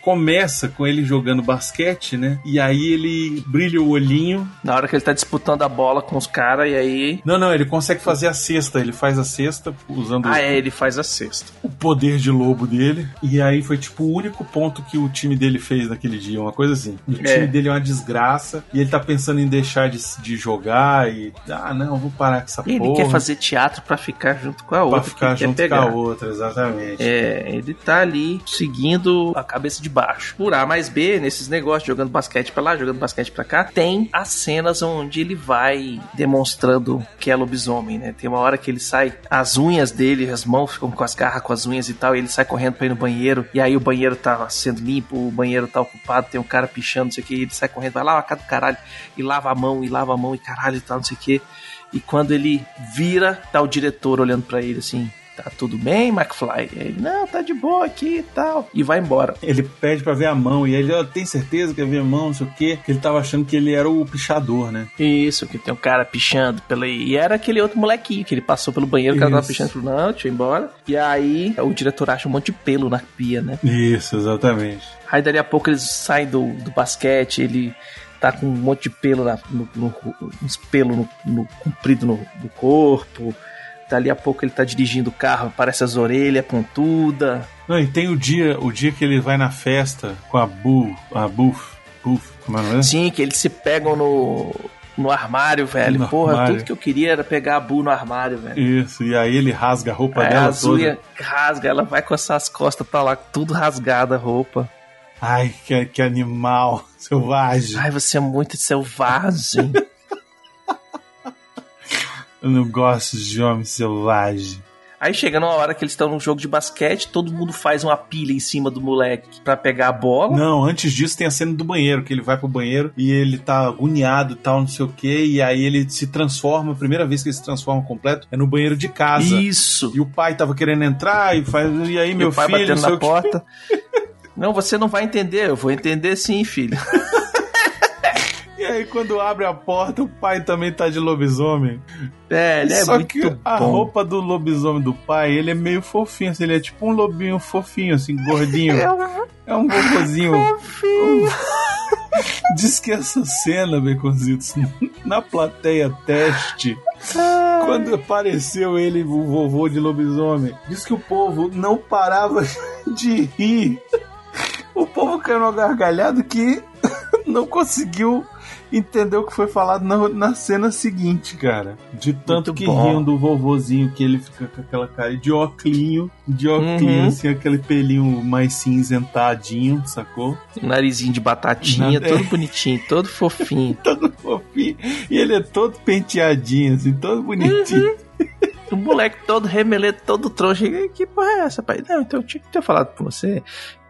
Começa com ele jogando basquete, né? E aí ele brilha o olhinho. Na hora que ele tá disputando a bola com os caras, e aí. Não, não, ele consegue fazer a cesta. Ele faz a cesta usando Ah, é, ele faz a sexta. o poder de lobo dele. E aí foi tipo o único ponto que o time dele fez naquele dia, uma coisa assim. O É. time dele é uma desgraça e ele tá pensando em deixar de, de jogar e. Ah, não, vou parar com essa Ele porra. quer fazer teatro pra ficar junto com a pra outra. que ficar ele junto com a outra, exatamente. É, ele tá ali seguindo a cabeça de baixo. Por A mais B, nesses negócios, jogando basquete pra lá, jogando basquete pra cá, tem as cenas onde ele vai demonstrando que é lobisomem, né? Tem uma hora que ele sai, as unhas dele, as mãos ficam com as garras com as unhas e tal, e ele sai correndo pra ir no banheiro, e aí o banheiro tá sendo limpo, o banheiro tá ocupado, tem um cara pichando, não sei o que, ele sai correndo, vai lá, a cara do caralho, e lava a mão, e lava a mão, e caralho e tal, não sei o que. E quando ele vira, tá o diretor olhando pra ele assim. Tá tudo bem, McFly? Ele, não, tá de boa aqui e tal. E vai embora. Ele pede pra ver a mão e ele ó, tem certeza que quer ver a mão, não sei o quê. Que ele tava achando que ele era o pichador, né? Isso, que tem um cara pichando pela. E era aquele outro molequinho que ele passou pelo banheiro, o cara tava Isso. pichando, falou, não, deixa eu ir embora. E aí o diretor acha um monte de pelo na pia, né? Isso, exatamente. Aí dali a pouco eles saem do, do basquete, ele tá com um monte de pelo, na, no, no- uns pelos no, no- comprido no, no corpo. Dali a pouco ele tá dirigindo o carro, parece as orelhas pontudas. Não, e tem o dia, o dia que ele vai na festa com a Bu, a Buff, Buff, como é? Sim, que eles se pegam no, no armário, velho. No Porra, armário. tudo que eu queria era pegar a Bu no armário, velho. Isso, e aí ele rasga a roupa Aí dela a toda. Rasga, ela vai com essas costas pra lá, tudo rasgada a roupa. Ai, que, que animal selvagem. Ai, você é muito selvagem. Eu não gosto de homem selvagem. Aí chega numa hora que eles estão num jogo de basquete, todo mundo faz uma pilha em cima do moleque pra pegar a bola. Não, antes disso tem a cena do banheiro, que ele vai pro banheiro e ele tá agoniado e tal, não sei o que, e aí ele se transforma, a primeira vez que ele se transforma completo é no banheiro de casa. Isso. E o pai tava querendo entrar e faz, e aí meu Meu pai filho, batendo na o porta. Não, você não vai entender. Eu vou entender sim, filho. E aí quando abre a porta, o pai também tá de lobisomem. Velho, é Só muito que a bom. roupa do lobisomem do pai, ele é meio fofinho, assim, ele é tipo um lobinho fofinho, assim, gordinho. É um É bobozinho. fofinho. Diz que essa cena, Baconzitos, na plateia teste, quando apareceu ele, o vovô de lobisomem, diz que o povo não parava de rir. O povo caiu numa gargalhada que não conseguiu entender o que foi falado na, na cena seguinte, cara. De tanto Muito que bom. riam do vovozinho, que ele fica com aquela cara de oclinho, de oclinho, Uhum. assim, aquele pelinho mais cinzentadinho, sacou? Narizinho de batatinha, Nada- todo bonitinho, todo fofinho. todo fofinho. E ele é todo penteadinho, assim, todo bonitinho. O moleque todo remeleto, todo trouxa. Que porra é essa, pai? Não, então eu tinha que ter falado com você.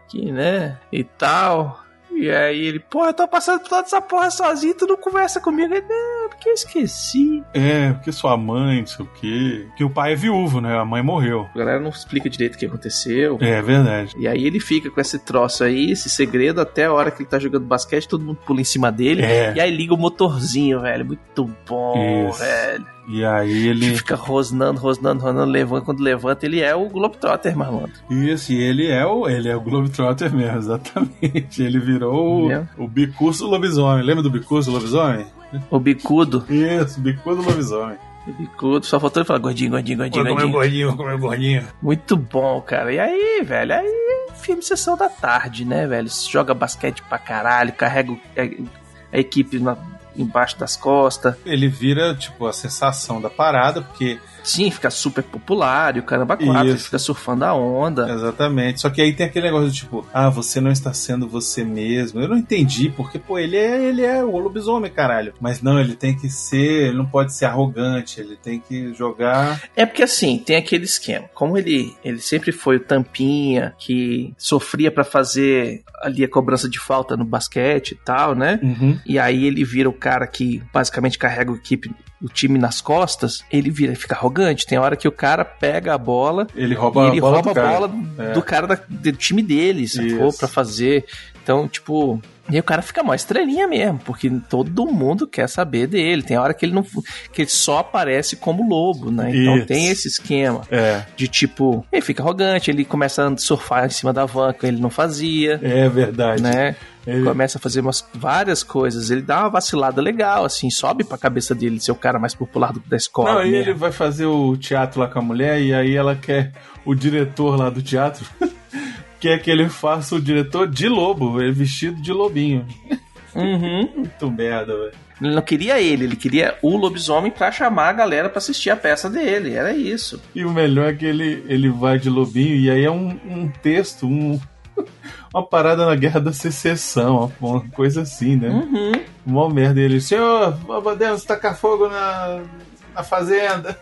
Que, né? E tal. E aí ele, pô, eu tô passando por toda essa porra sozinho, tu não conversa comigo. Ele, não, porque eu esqueci. É, porque sua mãe, não sei o quê. Que o pai é viúvo, né? A mãe morreu. A galera não explica direito o que aconteceu. É verdade. E aí ele fica com esse troço aí, esse segredo, até a hora que ele tá jogando basquete, todo mundo pula em cima dele. É. E aí liga o motorzinho, velho. Muito bom, Isso. velho. E aí Que ele. fica rosnando, rosnando, rosnando, levanta. Quando levanta, ele é o Globetrotter, malandro. Isso, e ele é o, ele é o Globetrotter mesmo, exatamente. Ele virou o, o bicurso lobisomem. Lembra do bicurso do lobisomem? O bicudo. Isso, bicudo do lobisomem. O bicudo. Só faltou ele falar gordinho, gordinho, gordinho, Vou comer gordinho. gordinho, vou comer gordinho. Muito bom, cara. E aí, velho? Aí, filme Sessão da Tarde, né, velho? Joga basquete pra caralho, carrega a equipe na- embaixo das costas. Ele vira, tipo, a sensação da parada, porque Sim, fica super popular e o caramba quatro, ele Isso. fica surfando a onda. Exatamente. Só que aí tem aquele negócio do tipo, ah, você não está sendo você mesmo. Eu não entendi, porque, pô, ele é, ele é o lobisomem, caralho. Mas não, ele tem que ser, ele não pode ser arrogante, ele tem que jogar. É porque assim, tem aquele esquema. Como ele, ele sempre foi o tampinha que sofria pra fazer ali a cobrança de falta no basquete e tal, né? Uhum. E aí ele vira o cara que basicamente carrega o equipe, o time nas costas, ele vira, fica arrogante. Tem hora que o cara pega a bola Ele e rouba ele a bola rouba do a cara. bola É. do cara da- do time dele, sacou? Isso. Pra fazer. Então, tipo. E aí o cara fica mó estrelinha mesmo, porque todo mundo quer saber dele. Tem hora que ele não. que ele só aparece como lobo, né? Então Isso. tem esse esquema É, de tipo, ele fica arrogante, ele começa a surfar em cima da van que ele não fazia, é verdade. né? Ele- Começa a fazer umas, várias coisas. Ele dá uma vacilada legal, assim, sobe pra cabeça dele ser o cara mais popular do- da escola. Não, aí mesmo. ele vai fazer o teatro lá com a mulher e aí ela quer o diretor lá do teatro quer que ele faça o diretor de lobo, ele vestido de lobinho. Uhum. Muito merda, velho. Ele não queria ele, ele queria o lobisomem pra chamar a galera pra assistir a peça dele. Era isso. E o melhor é que ele, ele vai de lobinho e aí é um, um texto, um, uma parada na guerra da secessão, uma, uma coisa assim, né? Uhum. Mó merda. E ele, senhor, podemos tacar fogo na, na fazenda.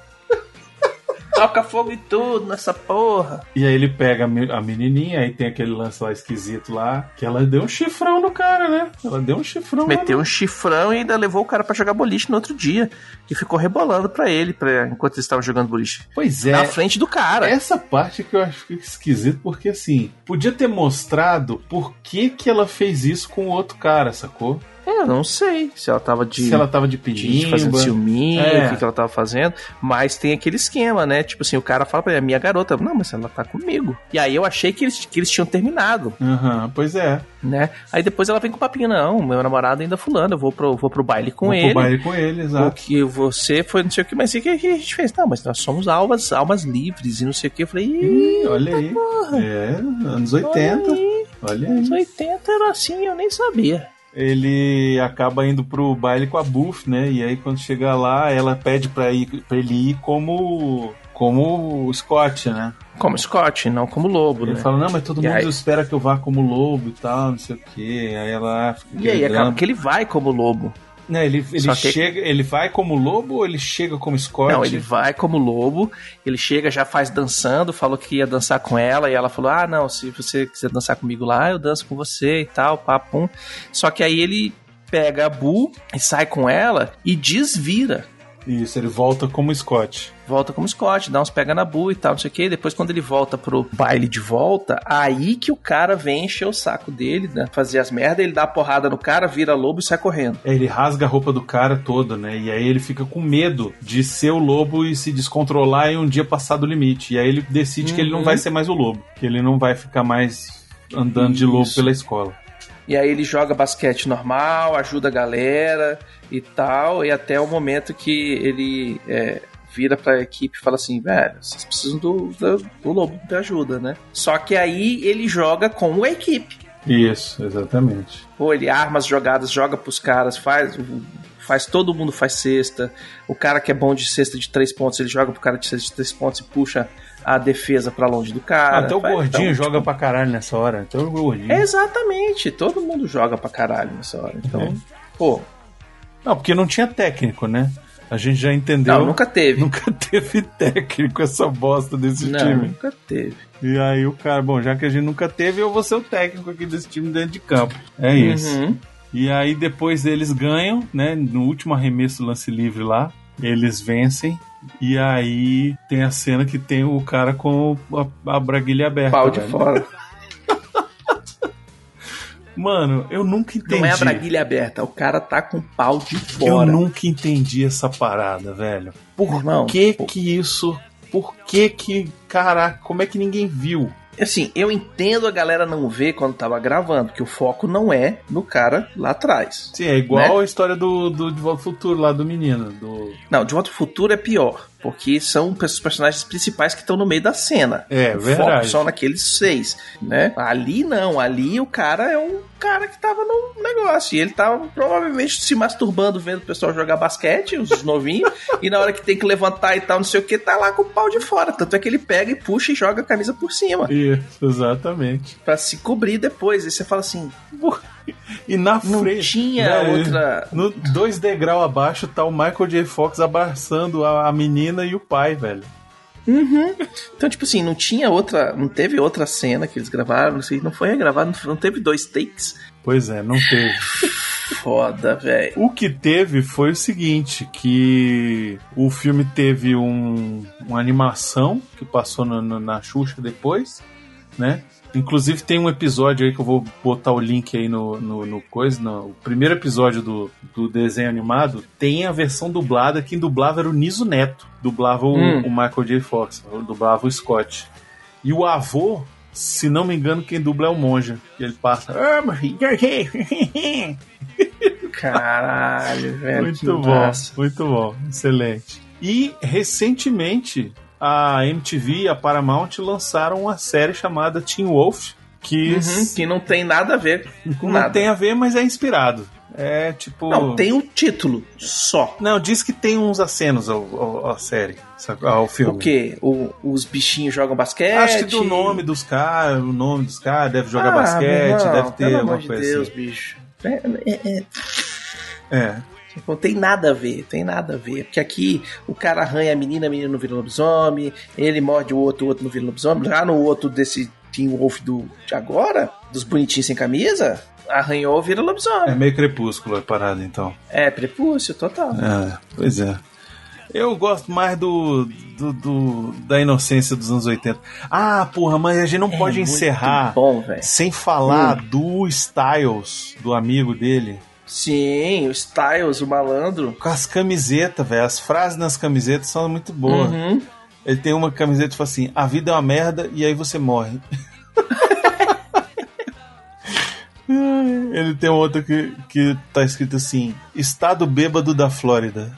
Toca fogo e tudo nessa porra. E aí ele pega a me- a menininha, aí tem aquele lance lá esquisito lá, que ela deu um chifrão no cara, né? Ela deu um chifrão. lá Meteu um chifrão e ainda levou o cara pra jogar boliche no outro dia. E ficou rebolando pra ele pra, enquanto eles estavam jogando boliche. Pois é. Na frente do cara. Essa parte que eu acho esquisito, porque assim, podia ter mostrado por que, que ela fez isso com o outro cara, sacou? Eu não sei se ela tava de. Se ela tava de pedinho. fazendo ciúminho, É. o que, que ela tava fazendo, mas tem aquele esquema, né? Tipo assim, o cara fala pra ele, a minha garota, não, mas ela tá comigo. E aí eu achei que eles, que eles tinham terminado, Aham, pois é. né? Aí depois ela vem com o papinho, não, meu namorado ainda fulano, eu vou pro, vou pro baile com Vou ele. pro baile com ele, O exato. que você foi não sei o que, mas o que a gente fez? Não, mas nós somos almas, almas livres e não sei o que. Eu falei, Ih, olha aí. É, anos 80. aí, Olha anos aí. 80 era assim, eu nem sabia. Ele acaba indo pro baile com a Buff, né? E aí quando chega lá, ela pede pra, ir, pra ele ir como, como Scott, né? Como Scott, não como lobo, Ele né? fala, não, mas todo E mundo aí- espera que eu vá como lobo e tal, não sei o quê. Aí ela fica E aí, acaba que ele vai como lobo. Não, ele, ele Só que- chega, ele vai como lobo ou ele chega como Scott? Não, ele vai como lobo, ele chega, já faz dançando, falou que ia dançar com ela, e ela falou: Ah, não, se você quiser dançar comigo lá, eu danço com você e tal, papum. Só que aí ele pega a Bu e sai com ela e desvira. Isso, ele volta como Scott. Volta como Scott, dá uns pega na Bu e tal, não sei o que. Depois, quando ele volta pro baile de volta, aí que o cara vem encher o saco dele, né? Fazer as merdas, ele dá a porrada no cara, vira lobo e sai correndo. É, ele rasga a roupa do cara toda, né? E aí ele fica com medo de ser o lobo e se descontrolar e um dia passar do limite. E aí ele decide que ele não Uhum. vai ser mais o lobo. Que ele não vai ficar mais andando de lobo Isso. pela escola. E aí ele joga basquete normal, ajuda a galera e tal, e até o momento que ele é, vira pra equipe e fala assim, velho, vocês precisam do, do, do lobo de ajuda, né? Só que aí ele joga com a equipe. Isso, exatamente. Pô, ele arma as jogadas, joga pros caras, faz. Faz todo mundo faz cesta. O cara que é bom de cesta de três pontos, ele joga pro cara de cesta de três pontos e puxa a defesa pra longe do cara. Até o Faz- gordinho então, joga pra caralho nessa hora. Até o gordinho. Exatamente, todo mundo joga pra caralho nessa hora. Então, É. pô, Não, porque não tinha técnico, né? A gente já entendeu. não, nunca teve. Nunca teve técnico essa bosta desse Não, time. nunca teve. E aí o cara, bom, já que a gente nunca teve, eu vou ser o técnico aqui desse time dentro de campo. É isso. Uhum. E aí depois eles ganham, né? No último arremesso lance livre lá, eles vencem. E aí tem a cena que tem o cara com a, a braguilha aberta. Pau de velho. fora. Mano, eu nunca entendi. Não é a braguilha aberta, o cara tá com pau de Eu fora. nunca entendi essa parada, velho. Por Irmão, que pô. que isso... Por que que... Caraca, como é que ninguém viu? Assim, eu entendo a galera não ver quando tava gravando, que o foco não é no cara lá atrás. Sim, é igual Né? a história do, do De Volta ao Futuro lá do menino. Do... Não, De Volta ao Futuro é pior, porque são os personagens principais que estão no meio da cena. É, o verdade. foco são naqueles seis, né? Ali não, ali o cara é um cara que tava no negócio. E ele tava provavelmente se masturbando vendo o pessoal jogar basquete, os novinhos, e na hora que tem que levantar e tal, não sei o que, tá lá com o pau de fora. Tanto é que ele pega e puxa e joga a camisa por cima. Isso, exatamente. Pra se cobrir depois. Aí você fala assim, E na Não frente. tinha né, outra- No dois degraus abaixo tá o Michael J. Fox abraçando a, a menina e o pai, velho. Então, tipo assim, não tinha outra. Não teve outra cena que eles gravaram, não sei, não foi regravado, não, não teve dois takes. Pois é, não teve. Foda, velho. O que teve foi o seguinte, que o filme teve um, uma animação que passou na, na, na Xuxa depois, né? Inclusive tem um episódio aí que eu vou botar o link aí no, no, no coisa, no o primeiro episódio do, do desenho animado, tem a versão dublada, quem dublava era o Niso Neto, dublava o, Hum. o Michael J. Fox, dublava o Scott. E o avô, se não me engano, quem dubla é o Monja. E ele passa... "Ah, Caralho, velho. Muito bom, massa. muito bom, excelente. E recentemente a MTV e a Paramount lançaram uma série chamada Teen Wolf, que Uhum, que não tem nada a ver com não nada. tem a ver, mas é inspirado. É tipo. Não, tem o título só. Não, diz que tem uns acenos ao, ao- à série, ao filme. O quê? O- os bichinhos jogam basquete? Acho que do nome dos caras, o nome dos caras, deve jogar Ah, basquete, não, deve ter alguma de coisa Deus, assim. bicho. É, é, é, É. não tem nada a ver, tem nada a ver. Porque aqui o cara arranha a menina, a menina não vira lobisomem, ele morde o outro, o outro não vira lobisomem. Já no outro desse Team Wolf do, de agora, dos bonitinhos sem camisa, arranhou, vira É lobisomem. meio crepúsculo a parada, então. É, prepúcio, total. É, pois é. Eu gosto mais do, do, do- da inocência dos anos 80. Ah, porra, mas a gente não É pode encerrar bom, sem falar do Styles, do amigo dele. Sim, o Styles, o malandro. Com as camisetas, velho. As frases nas camisetas são muito boas. Uhum. Ele tem uma camiseta que fala assim: a vida é uma merda e aí você morre. Ele tem outra que, que tá escrito assim: Estado bêbado da Flórida.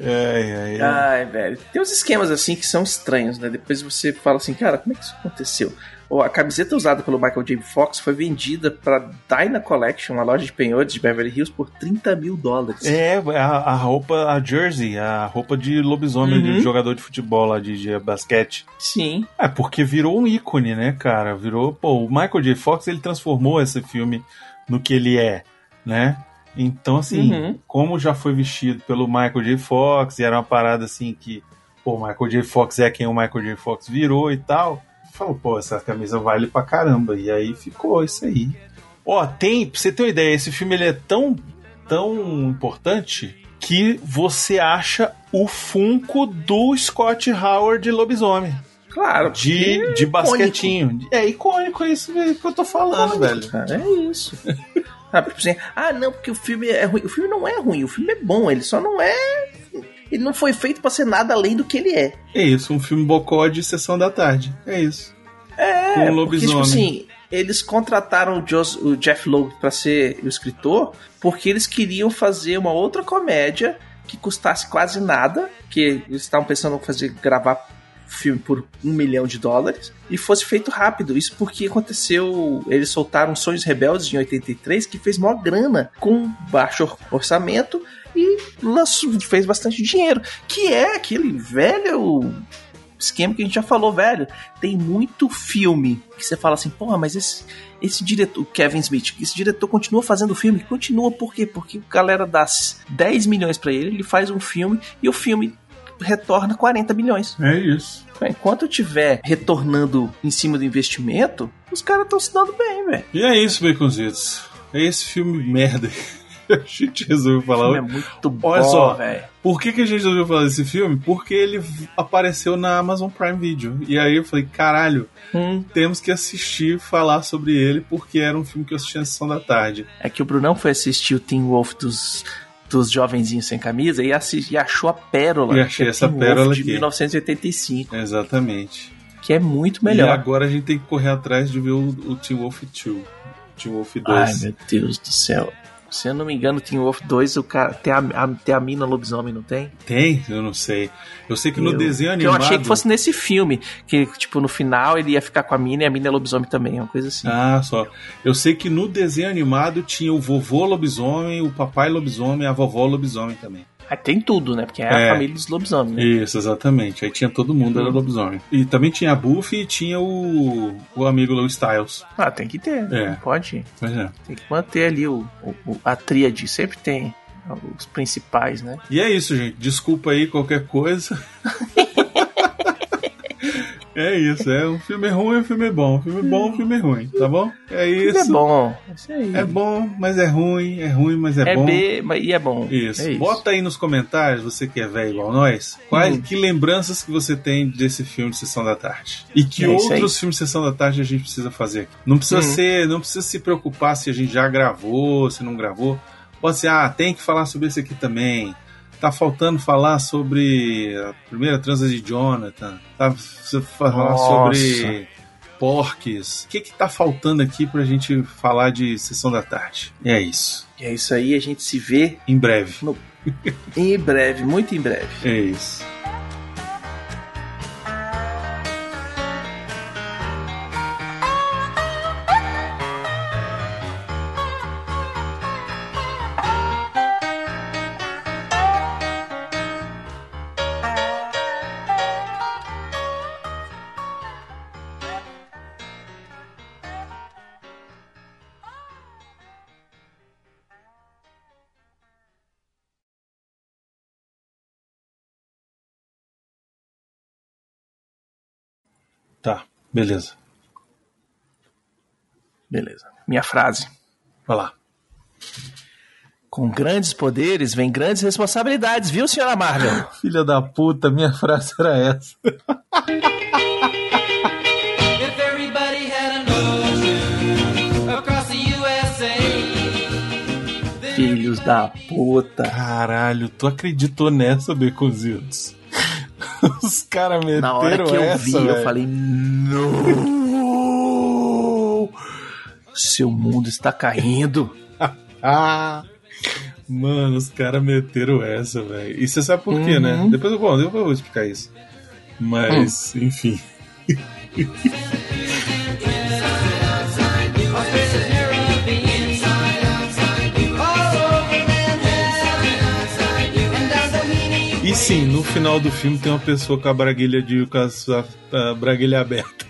É, é, é. Ai, velho. Tem uns esquemas assim que são estranhos, né? Depois você fala assim, cara, como é que isso aconteceu? A camiseta usada pelo Michael J. Fox foi vendida pra Dyna Collection, uma loja de penhores de Beverly Hills, por 30 mil dólares. É, a, a roupa, a jersey, a roupa de lobisomem, Uhum. de jogador de futebol lá, de, de basquete. Sim. É, porque virou um ícone, né, cara? Virou, pô, o Michael J. Fox, ele transformou esse filme no que ele é, né? Então, assim, Uhum. como já foi vestido pelo Michael J. Fox, e era uma parada assim que, pô, o Michael J. Fox é quem o Michael J. Fox virou e tal, falou, pô, essa camisa vale pra caramba. E aí ficou isso aí. Ó, tem, pra você ter uma ideia, esse filme ele é tão, tão importante que você acha o Funko do Scott Howard Lobisomem. Claro. De, porque de é basquetinho. É icônico, é isso que eu tô falando, icônico, velho. Cara, é isso. Sabe, tipo assim, ah, não, porque o filme é ruim. O filme não é ruim, o filme é bom, ele só não é. Ele não foi feito pra ser nada além do que ele é. É isso, um filme bocó de sessão da tarde. É isso. É, Com um porque, lobisomem. tipo assim, eles contrataram o, Jos- o Jeff Loeb pra ser o escritor porque eles queriam fazer uma outra comédia que custasse quase nada, que eles estavam pensando em fazer gravar filme por um milhão de dólares e fosse feito rápido. Isso porque aconteceu, eles soltaram Sonhos Rebeldes em 83 que fez maior grana com baixo orçamento e lançou, fez bastante dinheiro, que é aquele velho esquema que a gente já falou, velho. Tem muito filme que você fala assim, porra, mas esse, esse diretor, Kevin Smith, esse diretor continua fazendo filme? Continua por quê? Porque a galera dá 10 milhões pra ele, ele faz um filme e o filme retorna 40 milhões. É isso. Enquanto eu tiver retornando em cima do investimento, os caras estão se dando bem, velho. E é isso, Baconzitos. É esse filme merda. A gente resolveu falar filme é hoje. muito Olha bom, só. velho. Por que, que a gente resolveu falar desse filme? Porque ele apareceu na Amazon Prime Video. E aí eu falei, caralho, Hum, temos que assistir falar sobre ele, porque era um filme que eu assisti na sessão da tarde. é que o Brunão foi assistir o Teen Wolf dos, dos jovenzinhos sem camisa e, assi- e achou a pérola. E achei que é essa Teen pérola Wolf de aqui. 1985, Exatamente. que é muito E melhor. agora a gente tem que correr atrás de ver o, o Teen Wolf 2. Teen Wolf 2. Ai, meu Deus do céu. Se eu não me engano, Teen Wolf 2, o cara tem a, a, tem a mina lobisomem, não tem? Tem? Eu não sei. Eu sei que no Eu- desenho que eu animado. achei que fosse nesse filme, que tipo no final ele ia ficar com a mina e a mina é lobisomem também, uma coisa assim. Ah, só. Eu sei que no desenho animado tinha o vovô lobisomem, o papai lobisomem, a vovó lobisomem também. Aí tem tudo, né? Porque é, É. a família dos lobisomens, né? Isso, exatamente. Aí tinha todo mundo, Uhum. era lobisomem. E também tinha a Buffy e tinha o, o amigo Louis Styles. Ah, tem que ter. É. Não pode. É. Tem que manter ali o- o- a tríade. Sempre tem os principais, né? E é isso, gente. Desculpa aí qualquer coisa. é isso, é um filme ruim, um filme bom. Um filme bom, um filme ruim, tá bom? É isso. É bom. Isso aí. É bom, mas é ruim, é ruim, mas é, É bom. B, mas e é bom. Isso. É isso. Bota aí nos comentários, você que é velho igual nós, quais Hum. que lembranças que você tem desse filme de Sessão da Tarde. E que É outros filmes de Sessão da Tarde a gente precisa fazer aqui. Não precisa Hum. ser, não precisa se preocupar se a gente já gravou, se não gravou. Pode ser, ah, tem que falar sobre esse aqui também. Tá faltando falar sobre a primeira transa de Jonathan. Tá falar Nossa. sobre porques. O que que tá faltando aqui pra gente falar de Sessão da Tarde? E é isso. E é isso aí, a gente se vê Em breve. em breve, muito em breve. É isso. Tá, beleza. Beleza. Minha frase. Vai lá. Com grandes poderes vem grandes responsabilidades, viu, senhora Marvel? Filha da puta, minha frase era essa. Filhos da puta. Caralho, tu acreditou nessa, Beconzitos? Os caras meteram Na hora que eu essa, vi, eu velho. falei: Não! Seu mundo está caindo. Ah! Mano, os caras meteram essa, velho. E você sabe por quê, né? Uhum. Depois eu, bom, depois eu vou explicar isso. Mas, Hum. enfim. E sim, no final do filme tem uma pessoa com a braguilha de com a, sua- a braguilha aberta.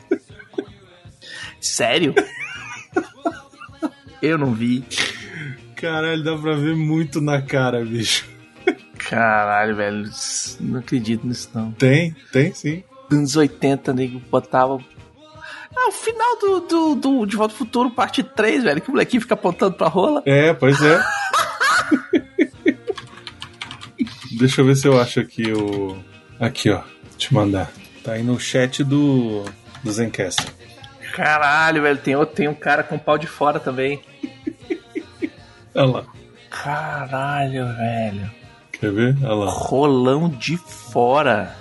Sério? eu não vi. Caralho, dá pra ver muito na cara, bicho. Caralho, velho. Não acredito nisso, não. Tem, tem sim. Anos 80, nego, botava. Ah, o final do, do, do De Volta ao Futuro, parte 3, velho. Que o molequinho fica apontando pra rola. É, pois é. Deixa eu ver se eu acho aqui o. Aqui, ó. Te mandar. Tá aí no chat do. Do Zencast. Caralho, velho. Tem, outro, tem um cara com pau de fora também. Olha lá. Caralho, velho. Quer ver? Olha lá. Rolão de fora.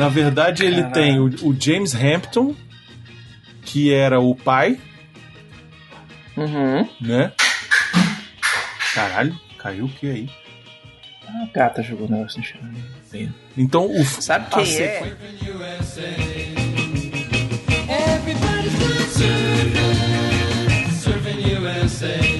Na verdade, ele Caralho. tem o, o James Hampton, que era o pai, Uhum. né? Caralho, caiu o que aí? A gata jogou o negócio no chão. Então o. Sabe quem sequ- é? Everybody's gone surfing, surfing USA.